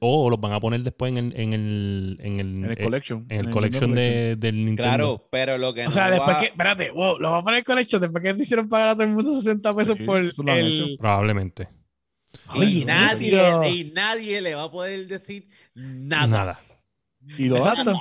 o los van a poner después en el en el en el, En el eh, collection. en el collection de, del Nintendo. Claro, pero lo que O sea, después va- que, espérate, wow, lo va a poner en collection, después que te hicieron pagar a todo el mundo 60 pesos Sí, por el... Probablemente. y Ay, nadie, Dios. y nadie le va a poder decir nada. Nada. Y lo. Exacto.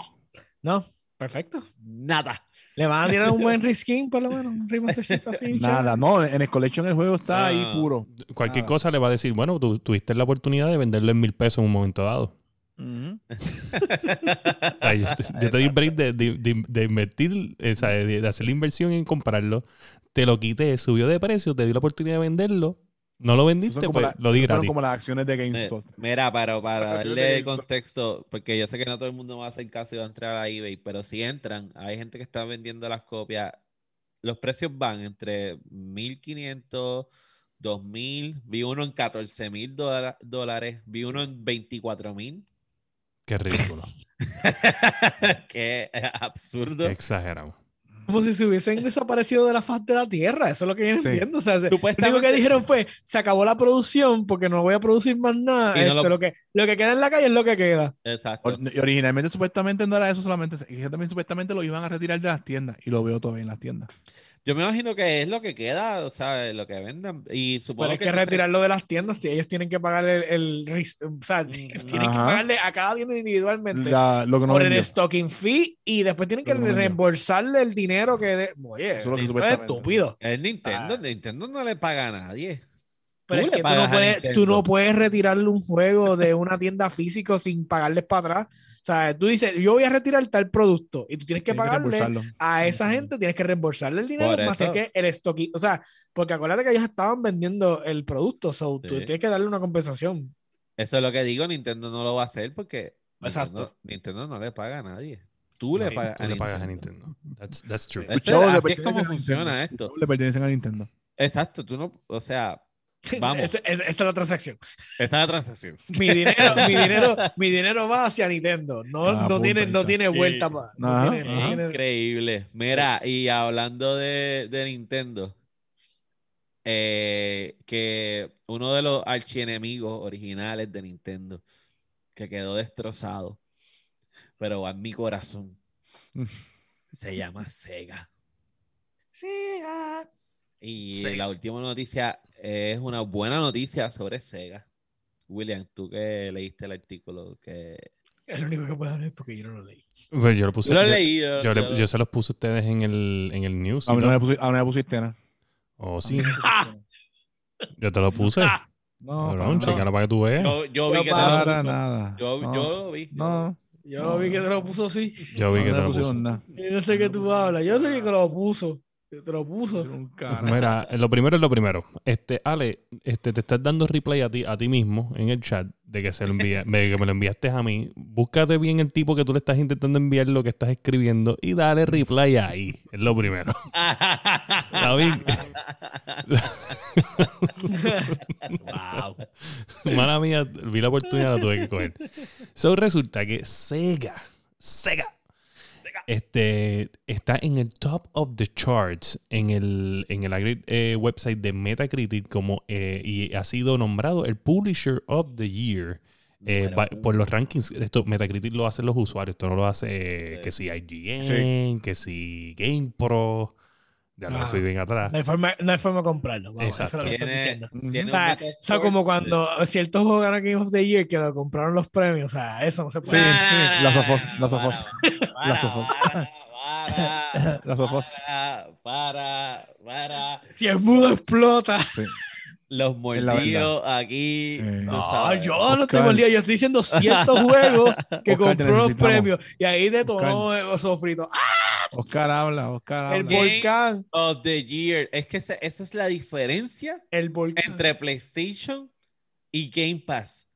No, perfecto. Nada. Le van a tirar un buen reskin, por lo menos, un remastercito así. Nada, no, en el collection el juego está ahí Ah. puro. Cualquier Nada. cosa le va a decir, bueno, tú tuviste la oportunidad de venderlo en mil pesos en un momento dado. Ujú. O sea, yo, te- yo te di break de, de- de- de invertir, o sea, de, de hacer la inversión en comprarlo. Te lo quité, subió de precio, te di la oportunidad de venderlo. No lo vendiste, pues la- lo di gratis. como las acciones de GameStop. Mira, pero para darle contexto, porque yo sé que no todo el mundo va a hacer caso y va a entrar a eBay, pero si entran, hay gente que está vendiendo las copias. Los precios van entre 1.500, 2.000, vi uno en 14.000 dola- dólares, vi uno en 24.000, Qué ridículo. <laughs> es absurdo. Qué exagerado. Como si se hubiesen <laughs> desaparecido de la faz de la Tierra. Eso es lo que yo Sí. entiendo. O sea, se- lo único que dijeron fue, se acabó la producción porque no voy a producir más nada. Y no Este, lo- lo... que, lo que queda en la calle es lo que queda. Exacto. Y originalmente supuestamente no era eso solamente, también supuestamente lo iban a retirar de las tiendas y lo veo todavía en las tiendas. Yo me imagino que es lo que queda, o sea, lo que vendan. Y supongo Pero es que entonces- retirarlo de las tiendas, ellos tienen que pagar el, el o sea, <laughs> tienen que pagarle a cada tienda individualmente La- lo que no por el stocking fee y después tienen que que no reembolsarle el dinero que de... Oye, Eso es lo que eso es supuestamente. estúpido. Es Nintendo, Ah. Nintendo no le paga a nadie. Pero Tú es que tú no, a puedes, tú no puedes retirarle un juego de una tienda física sin pagarles para atrás. O sea, tú dices, yo voy a retirar tal producto y tú tienes que pagarle a esa gente, tienes que reembolsarle el dinero más que el stocking. O sea, porque acuérdate que ellos estaban vendiendo el producto, so tú Sí. tienes que darle una compensación. Eso es lo que digo, Nintendo no lo va a hacer porque Exacto. Nintendo, Nintendo no le paga a nadie. Tú le Sí, pagas, tú a, le Nintendo. pagas a Nintendo. That's, that's true. Ese- así es como funciona Nintendo. esto. Le pertenecen a Nintendo. Exacto, tú no, o sea, vamos, Esa, esa- esa es la transacción. esa es la transacción. <laughs> Mi dinero, mi <laughs> dinero, mi dinero va hacia Nintendo. No, Ah, no, tiene, no tiene vuelta más. No tiene- Increíble. Mira, y hablando de, de Nintendo, eh, que uno de los archienemigos originales de Nintendo, que quedó destrozado, pero va en mi corazón, se llama Sega. Sí, ah. Y la última noticia es una buena noticia sobre Sega. William, tú que leíste el artículo, que... Es lo único que puedo hablar porque yo no lo leí. Yo lo puse. Yo lo yo- leí. Yo, yo, le- yo- yo se los puse a ustedes en el, en el news. A mí no me pusiste, a mí no me pusiste nada. Oh, sí. <laughs> Yo te lo puse. <laughs> No, Cabrón, chécalo para que tú veas. yo, yo vi que te lo para puso. nada. Yo, no, yo lo vi. no, Yo vi que te lo puso así. Yo vi no que te lo puso. nada. Yo no sé qué tú hablas. Yo sé que lo puso. Te lo puso. Un cara. Mira, lo primero es lo primero. Este, Ale, este, te estás dando replay a ti, a ti mismo en el chat de que se lo envía, de que me lo enviaste a mí. Búscate bien el tipo que tú le estás intentando enviar lo que estás escribiendo y dale replay ahí. Es lo primero. <laughs> David. wow. Mala mía, vi la oportunidad, la tuve que coger. So resulta que Sega, Sega, este, está en el top of the charts en el, en el eh, website de Metacritic como, eh, y ha sido nombrado el Publisher of the Year. eh, by- por los rankings, esto Metacritic lo hacen los usuarios, esto no lo hace eh, que si IGN, que si GamePro, ya lo Ajá. fui bien atrás. No hay forma, no hay forma de comprarlo. Vamos, eso es lo que Tiene, diciendo. O sea, o como cuando ciertos juegos ganan Game of the Year que lo compraron los premios. O sea, eso no se Sí, puede. sí, las sofos, las para, Las sofos. para, para, Las sofos. Para, para, para. Si es mudo, explota. Sí. Los mordidos aquí. Eh, No, sabes. yo no Oscar. te molía. Yo estoy diciendo ciertos juegos que Oscar, compró los premios. Y ahí detonó el sofrito. ¡Ah! Oscar habla, Oscar El habla. vol- volcán. Of the year. Es que esa, esa es la diferencia El volcán. entre PlayStation y Game Pass.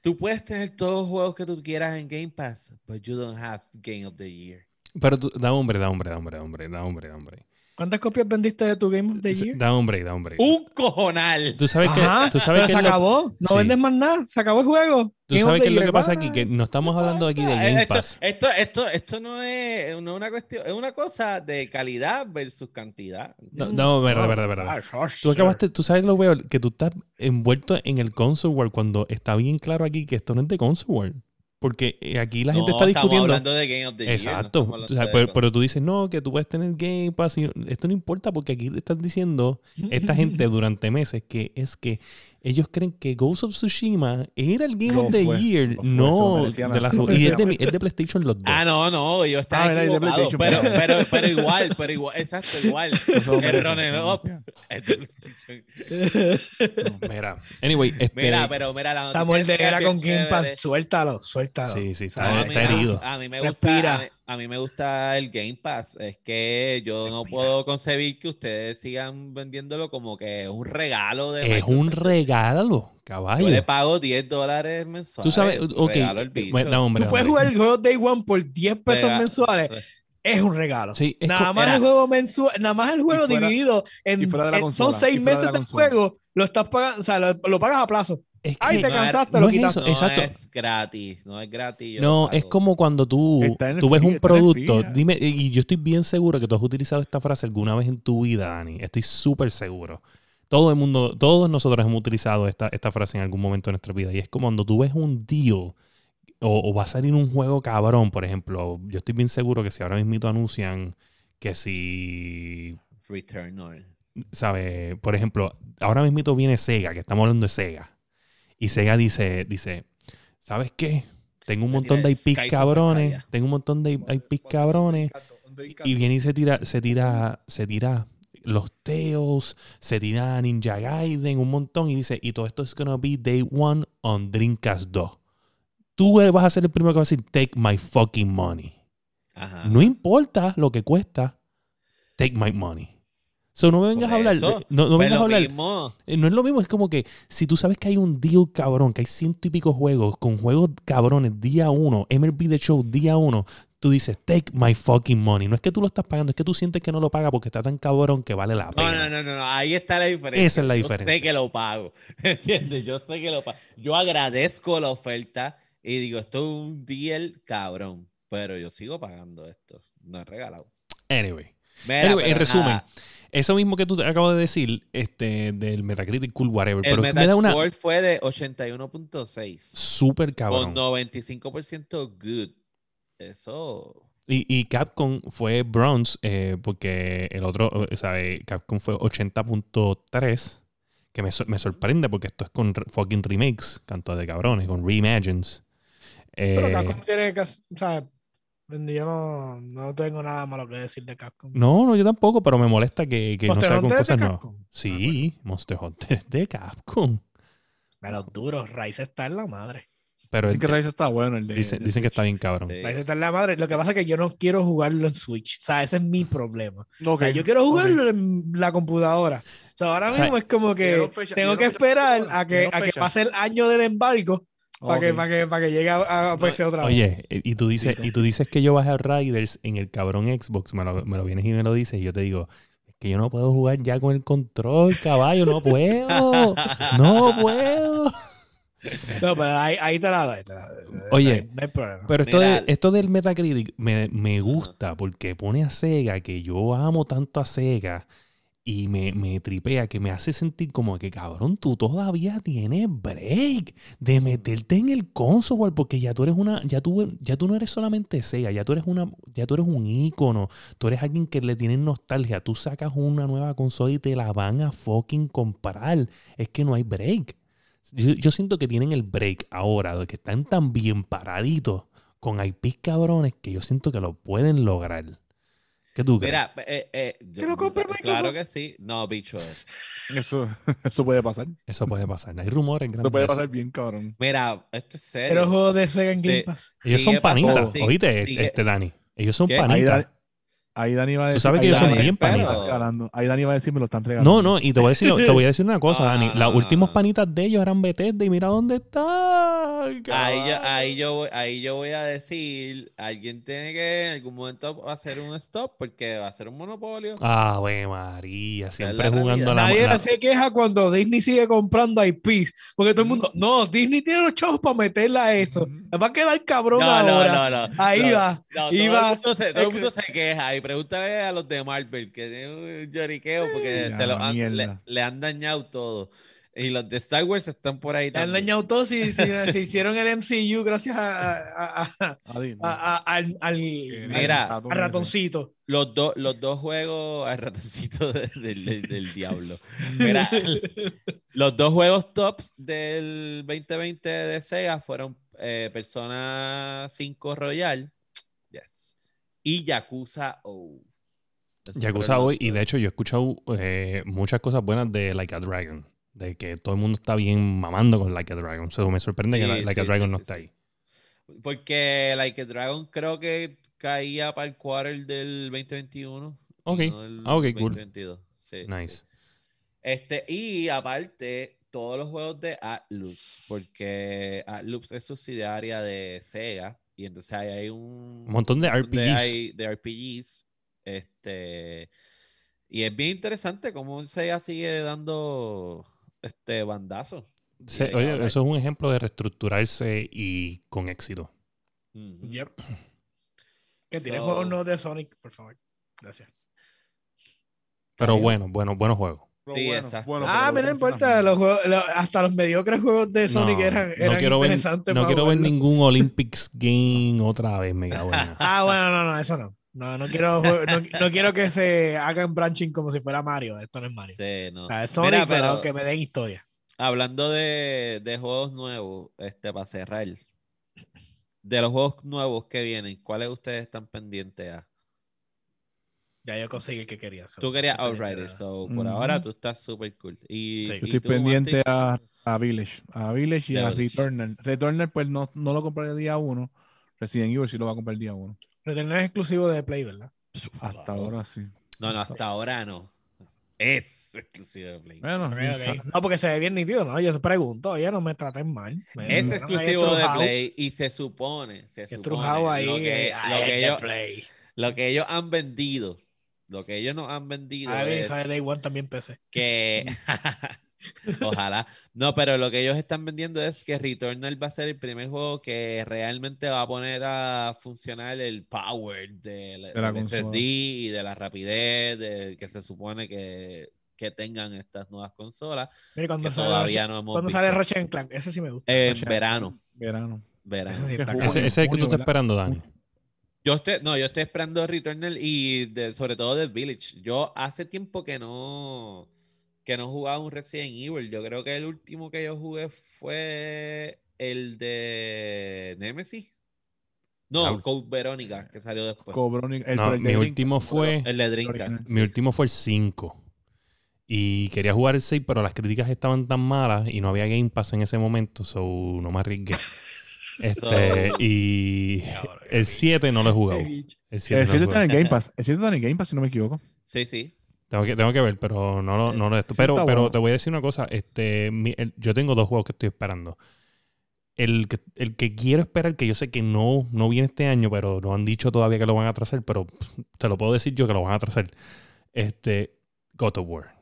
Tú puedes tener todos los juegos que tú quieras en Game Pass, but you don't have Game of the Year. Pero tú, da hombre, da hombre, da hombre, da hombre, da hombre, da hombre. ¿Cuántas copias vendiste de tu Game of the Year? Da hombre, da hombre. Un cojonal. Tú sabes Ajá, que, tú sabes pero que se lo- acabó. No Sí. vendes más nada. Se acabó el juego. tú Game sabes the qué es lo que pasa aquí, que no estamos hablando aquí de Eh, Game esto, Pass. Esto, esto, esto no es, no es una cuestión, es una cosa de calidad versus cantidad. No, no, verdad, verdad, verdad. Ah, Tú acabaste, tú sabes lo veo, que tú estás envuelto en el console world cuando está bien claro aquí que esto no es de console world. Porque eh, aquí la gente No, está estamos discutiendo. hablando de Game of the Year, no Exacto. hablando O sea, de pero, tú dices, no, que tú puedes tener Game Pass. y- esto no importa porque aquí te están diciendo <laughs> esta gente durante meses que es que ellos creen que Ghost of Tsushima era el Game of the fue, Year. fue, no, de la, y es de, es de PlayStation los dos. Ah, no, no, yo estaba Ah, de equivocado, PlayStation, pero, pero- pero, pero igual, pero igual, exacto, igual. El runner up. Es de PlayStation. <laughs> Mira, anyway, este, Mira, pero mira, la noticia es mordedera bien con Game. Pass. Suéltalo, suéltalo. sí, sí, A está, mí- está herido. A, mí me Respira. gusta, a mí, a mí me gusta el Game Pass. Es que yo no puedo concebir que ustedes sigan vendiéndolo como que es un regalo de Es un regalo, Yo caballo. le pago 10 dólares mensuales. Tú sabes, ok. regalo el bicho. bueno, da, hombre, Tú puedes hombre. jugar el juego Day One por 10 pesos Rega- mensuales. Es un regalo. Sí, es nada más era- el juego mensual, nada más el juego fuera- dividido en, son seis de meses de juego, lo estás pagando, o sea, lo, lo pagas a plazo. Es Ay, te cansaste, no lo es quitas. eso, no exacto. es gratis, no es gratis. yo No, es como cuando tú, tú ves un producto. Dime, y yo estoy bien seguro que tú has utilizado esta frase alguna vez en tu vida, Dani. Estoy súper seguro. Todo el mundo, todos nosotros hemos utilizado esta, esta frase en algún momento de nuestra vida. Y es como cuando tú ves un deal o, o va a salir un juego cabrón, por ejemplo. Yo estoy bien seguro que si ahora mismo anuncian que si Returnal. ¿sabes? Por ejemplo, ahora mismo viene Sega, que estamos hablando de Sega. Y Sega dice, dice, ¿sabes qué? Tengo un montón de IPs cabrones, tengo un montón de IPs cabrones. Y viene y se tira, se tira, se tira los Teos, se tira Ninja Gaiden, un montón, y dice, y todo esto es gonna be day one on Dreamcast 2. Tú vas a ser el primero que va a decir, take my fucking money. Ajá. No importa lo que cuesta, take my money. So no me vengas a hablar, de- no, no Pues vengas a hablar, mismo. eh, no es lo mismo, es como que si tú sabes que hay un deal cabrón, que hay ciento y pico juegos con juegos cabrones día uno, MLB The Show día uno, tú dices, take my fucking money. No es que tú lo estás pagando, es que tú sientes que no lo pagas porque está tan cabrón que vale la pena. no, no, no, no, ahí está la diferencia. Esa es la Yo diferencia. sé que lo pago. <laughs> ¿Entiendes? Yo sé que lo pago. Yo agradezco la oferta y digo, esto es un deal cabrón, pero yo sigo pagando esto. No es regalado. Anyway, Mira, Anyway, en resumen, nada, eso mismo que tú te acabas de decir, este, del Metacritic Cool Whatever, el pero es que me da una fue de 81.6 súper cabrón. con 95% good. Eso. Y, y Capcom fue bronze eh, porque el otro, o sea, eh, Capcom fue 80.3, que me, sor- me sorprende porque esto es con fucking remakes, canto de cabrones, con reimagines. Pero Eh, Capcom tiene que, o sea, yo no, no tengo nada malo que decir de Capcom. no, no, yo tampoco, pero me molesta que, que no de cosas nuevas. Capcom. Ah, Sí, Monster Hunter es de Capcom. Pero duro, Rise está en la madre. Pero Dicen que Rise está bueno el de. dicen, de dicen que está bien cabrón. Sí. Rise está en la madre. Lo que pasa es que yo no quiero jugarlo en Switch. O sea, ese es mi problema. O Ok, sea, yo quiero jugarlo en la computadora. O sea, ahora O sea, mismo es como que fecha- tengo que fecha esperar a que, a que pase el año del embargo para que, para que, para que llegue a, a PC otra vez. Oye, eh, y tú dices, y tú dices que yo bajé a Riders en el cabrón Xbox, me lo, me lo vienes y me lo dices, y yo te digo, es que yo no puedo jugar ya con el control, caballo, no puedo, no puedo. No, pero ahí, ahí te la doy. Oye, no hay problema. Pero esto, de, esto del Metacritic me, me gusta porque pone a Sega, que yo amo tanto a Sega, y me, me tripea, que me hace sentir como que, cabrón, tú todavía tienes break de meterte en el console, porque ya tú eres una, ya tú, ya tú no eres solamente Sega, ya tú eres una, ya tú eres un ícono, tú eres alguien que le tienen nostalgia, tú sacas una nueva consola y te la van a fucking comprar, es que no hay break. Yo, yo siento que tienen el break ahora, de que están tan bien paraditos con IPs cabrones que yo siento que lo pueden lograr. ¿Qué tú crees? Mira, eh, eh, ¿Que lo compre Claro Microsoft? que sí. No, bichos. Eso, eso puede pasar. Eso puede pasar. Hay rumores grandes. Eso puede pasar bien, cabrón. Mira, esto es serio. Pero juegos de Sega en. Game Pass. Ellos son panitas. Oíste, sigue. este Dani. Ellos son panitas. Ahí Dani va a Tú decir. sabes que ahí ellos son Dani- bien panitas. están regalando. Ahí Dani va a decir, me lo están regalando. No, no, y te voy a decir, <laughs> te voy a decir una cosa, Dani. no, Las últimas panitas de ellos eran Bethesda y mira dónde está. Ahí yo, ahí, yo, voy- ahí yo voy a decir, alguien tiene que en algún momento hacer un stop porque va a ser un monopolio. Ave María, siempre la jugando la, Nadie la- se queja cuando Disney sigue comprando IPs. Porque todo el mundo, no, Disney tiene los chavos para meterla a eso. Va a quedar cabrón No, no, ahora. no, no. Ahí No, va. No, todo, Iba- el mundo se, todo el mundo se queja pregúntale a los de Marvel que tienen un lloriqueo porque Ya, se lo han- le, le han dañado todo. Y los de Star Wars están por ahí Le han también. dañado todo si, si- se <laughs> hicieron el MCU gracias a, a- a- A Disney. a- a- al, al- Mira, al ratoncito. Los, dos los dos juegos, al ratoncito de- del, del- del diablo. Mira, <laughs> los dos juegos tops del 2020 de Sega fueron eh, Persona 5 Royal yes, y Yakuza O. Yakuza los y de hecho yo he escuchado eh, muchas cosas buenas de Like a Dragon. De que todo el mundo está bien mamando con Like a Dragon. O sea, me sorprende que Sí, Like a Dragon sí, no sí. ahí. Porque Like a Dragon creo que caía para el quarter del 2021. y Ok. no del Ah, ok, cool. 2022. Sí, Nice. Este, y aparte, todos los juegos de Atlus, porque Atlus es subsidiaria de Sega, y entonces ahí hay un, Un montón de RPGs. hay- de RPGs. Este, y es bien interesante cómo Sega sigue dando este bandazo. Se- oye, eso es un ejemplo de reestructurarse y con éxito. Yep. <clears throat> Que tiene So- juegos nuevos de Sonic, por favor. Gracias. Pero bueno, bueno, buenos juegos. Sí, bueno, exacto. bueno, Ah, mira, no importa. Los juegos, hasta los mediocres juegos de Sonic No, eran, no ver, interesantes. no quiero ver ningún Olympics Game otra vez, me cago <laughs> en Ah, bueno, no, no, eso no. No, no quiero, no, no quiero que se hagan branching como si fuera Mario. Esto no es Mario. Sí, no. O sea, es Sonic, Mira, pero, pero- que me den historia. Hablando de, de juegos nuevos, este, para cerrar, de los juegos nuevos que vienen, ¿cuáles ustedes están pendientes a? Ya yo conseguí el que quería. so, Tú querías de- so por ahora tú estás súper cool. Y, Sí. y Yo estoy tú, pendiente a, a Village. A Village y a Village. Returnal. Returnal, pues no, no lo compré el día uno. Resident Evil sí lo va a comprar el día uno. Returnal es exclusivo de Play, ¿verdad? Hasta ahora sí. No, no, hasta ahora no. Es exclusivo de Play. Bueno. No, porque se ve bien nítido, ¿no? Yo te pregunto, oye, no me traten mal. Me- Es exclusivo de Play y se supone, se supone estrujado ahí. lo que, eh, lo que ellos, Play. lo que ellos han vendido, lo que ellos nos han vendido y es sale Day One también PC. que <laughs> ojalá no pero lo que ellos están vendiendo es que Returnal va a ser el primer juego que realmente va a poner a funcionar el power de la, De la del consola. SSD y de la rapidez de, que se supone que, que tengan estas nuevas consolas Mira, cuando que sale, todavía no hemos cuando visto. sale Ratchet Clank, ese sí me gusta. en verano Verano. verano Ese sí está Ese, ese es el que tú estás esperando, Dani. Yo estoy, no, yo estoy esperando Returnal y de- sobre todo del Village. Yo hace tiempo que no que no jugaba un Resident Evil. Yo creo que el último que yo jugué fue el de Nemesis. No, Ah. Code Verónica, que salió después. Cobrón, el, No, el mi Dreamcast, último fue, el de Dreamcast. mi último fue el 5. Y quería jugar el 6, pero las críticas estaban tan malas y no había Game Pass en ese momento, so no me arriesgué. <laughs> Este, So- y el bicho. 7 no lo he jugado. El 7 El no 7 lo he está en el Game Pass. El 7 está en el Game Pass, si no me equivoco. Sí, sí. Tengo que, tengo que ver, pero no lo no lo esto. Pero, pero bueno. te voy a decir una cosa. Este, mi- el- yo tengo dos juegos que estoy esperando. El que, el que quiero esperar, que yo sé que no, no viene este año, pero no han dicho todavía que lo van a atrasar, pero pff, te lo puedo decir yo que lo van a atrasar. Este, God of War.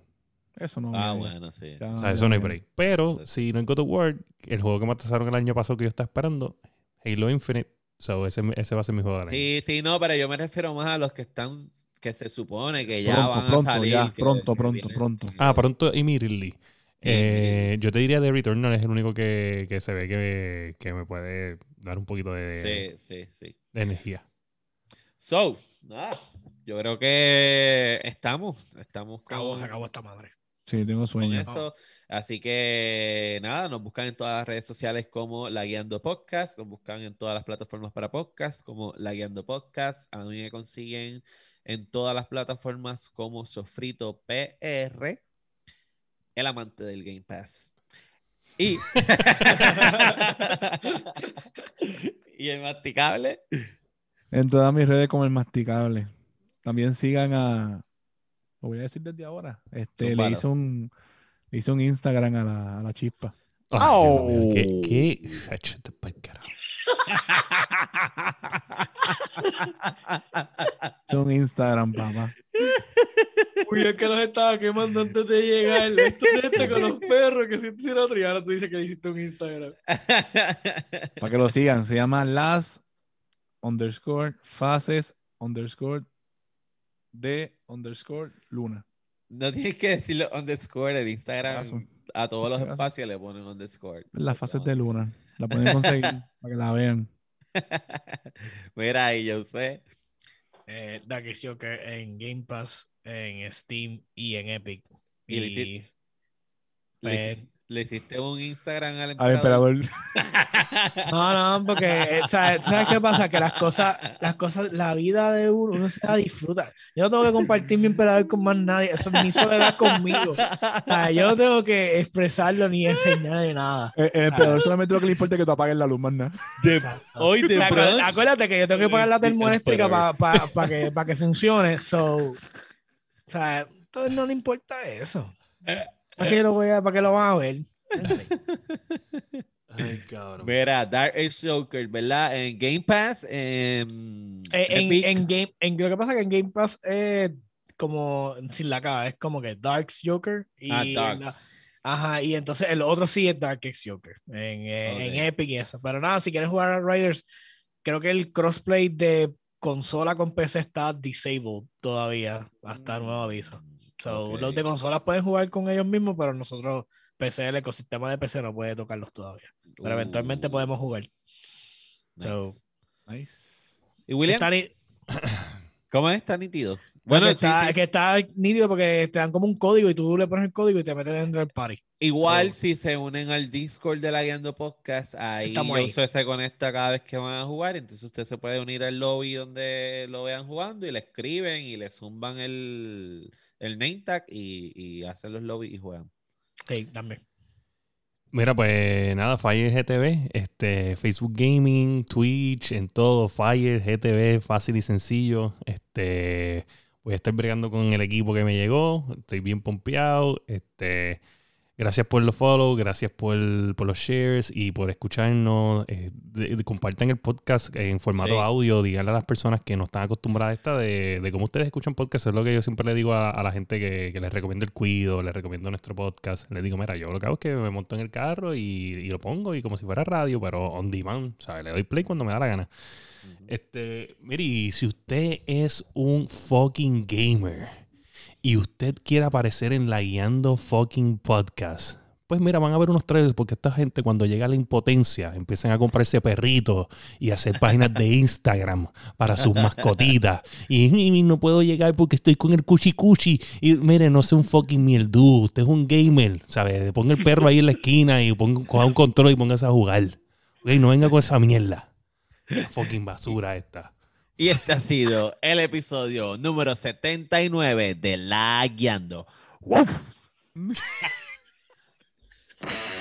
Eso no. Ah, bueno, sí. Ya, O sea, eso no hay break. Pero si no es God of War, el juego que me atrasaron el año pasado que yo estaba esperando, Halo Infinite. So, ese, ese va a ser mi juego del año. Sí, sí, no, pero yo me refiero más a los que están, que se supone que ya Pronto, van pronto, a salir. ya, que- pronto, que pronto, vienen. pronto. Ah, pronto, immediately. Sí, Eh, yo te diría The Returnal es el único que, que se ve que, que me puede dar un poquito de, sí, sí, sí. de energía. So, nada, yo creo que estamos, estamos Acabó, con, se acabó esta madre. Sí, tengo con sueño. eso. Así que nada, nos buscan en todas las redes sociales como La Guiando Podcast, nos buscan en todas las plataformas para podcast como La Guiando Podcast. A mí me consiguen en todas las plataformas como Sofrito PR, el amante del Game Pass. Y, <laughs> y el masticable. En todas mis redes como el masticable. También sigan a. Lo voy a decir desde ahora. Este, le hice un. Le hice un Instagram a la, a la chispa. Dios mío, ¿Qué? qué? Te carajo. Hice un Instagram, papá. Uy, es que los estaba quemando antes de llegar. Esto de este con los perros que si hiciera otro y ahora tú dices que le hiciste un Instagram. Para que lo sigan. Se llama las underscore fases underscore de underscore luna. No tienes que decirlo underscore en Instagram. A todos los espacios le ponen underscore. Las fases de luna. La pueden conseguir <laughs> para que la vean. <laughs> Mira ahí, yo sé. Eh, Dark Joker en Game Pass, en Steam y en Epic. Y Le, hici- le hiciste un Instagram al Al emperador. <laughs> No, no, porque eh, ¿sabes, ¿sabes qué pasa? Que las cosas, las cosas, la vida de uno, uno se la disfruta. Yo no tengo que compartir mi emperador con más nadie. Eso es mi soledad conmigo. O sea, yo no tengo que expresarlo ni enseñar ni nada. El, el emperador solamente lo que le importa es que tú apagues la luz, más nada. Hoy O de sea, acu- brunch. acuérdate que yo tengo que pagar la termoeléctrica para que, pa que funcione. So, o sea, entonces no le importa eso. ¿Para qué lo, voy a, para qué lo van a ver? <laughs> Ay, cabrón. Mira, Dark Age Joker, ¿verdad? En Game Pass. En, Eh, en, en Game, en, lo que pasa es que en Game Pass es como sin la K, es como que Dark's Joker. Y Ah, la- Darks. ajá, y entonces el otro sí es Dark X Joker en, eh, en. Epic y eso. Pero nada, si quieres jugar a Riders, creo que el crossplay de consola con PC está disabled todavía, hasta nuevo aviso. So. Los de consolas pueden jugar con ellos mismos, pero nosotros, PC, el ecosistema de PC no puede tocarlos todavía. Pero eventualmente Uh, podemos jugar. nice. so- Nice. ¿Y William? Está ni- <clears throat> ¿Cómo es? Está nítido. Bueno, que, sí, está, sí. que está nítido porque te dan como un código y tú le pones el código y te metes dentro del party. Igual So- si se unen al Discord de la Guiando Podcast, ahí ahí. usted se conecta cada vez que van a jugar, entonces usted se puede unir al lobby donde lo vean jugando y le escriben y le zumban el, el name tag y, y hacen los lobbies y juegan. Sí, también. Mira, pues nada, Fire GTV, este, Facebook Gaming, Twitch, en todo, Fire GTV, fácil y sencillo. Este, voy a estar bregando con el equipo que me llegó, estoy bien pompeado. Este, gracias por los follow, gracias por, por los shares y por escucharnos. Eh, de- de- compartan el podcast en formato Sí. audio, díganle a las personas que no están acostumbradas a esta de, de cómo ustedes escuchan podcast. Es lo que yo siempre le digo a, a la gente que, que les recomiendo el cuido, les recomiendo nuestro podcast. Les digo, mira, yo lo que hago es que me monto en el carro y, y lo pongo y como si fuera radio, pero on demand, ¿sabes? Le doy play cuando me da la gana. Este, mire, y si usted es un fucking gamer y usted quiere aparecer en la Guiando fucking podcast, pues mira, van a ver unos trailers porque esta gente cuando llega la impotencia empiezan a comprarse perritos y hacer páginas de Instagram para sus mascotitas. Y, "Y no puedo llegar porque estoy con el cuchi cuchi. Y mire, no sea un fucking mierdú, usted es un gamer, ¿sabes? Ponga el perro ahí en la esquina y coja un control y póngase a jugar. Ok, no venga con esa mierda. La fucking basura esta. Y este ha sido el episodio número 79 de La Guiando. <laughs>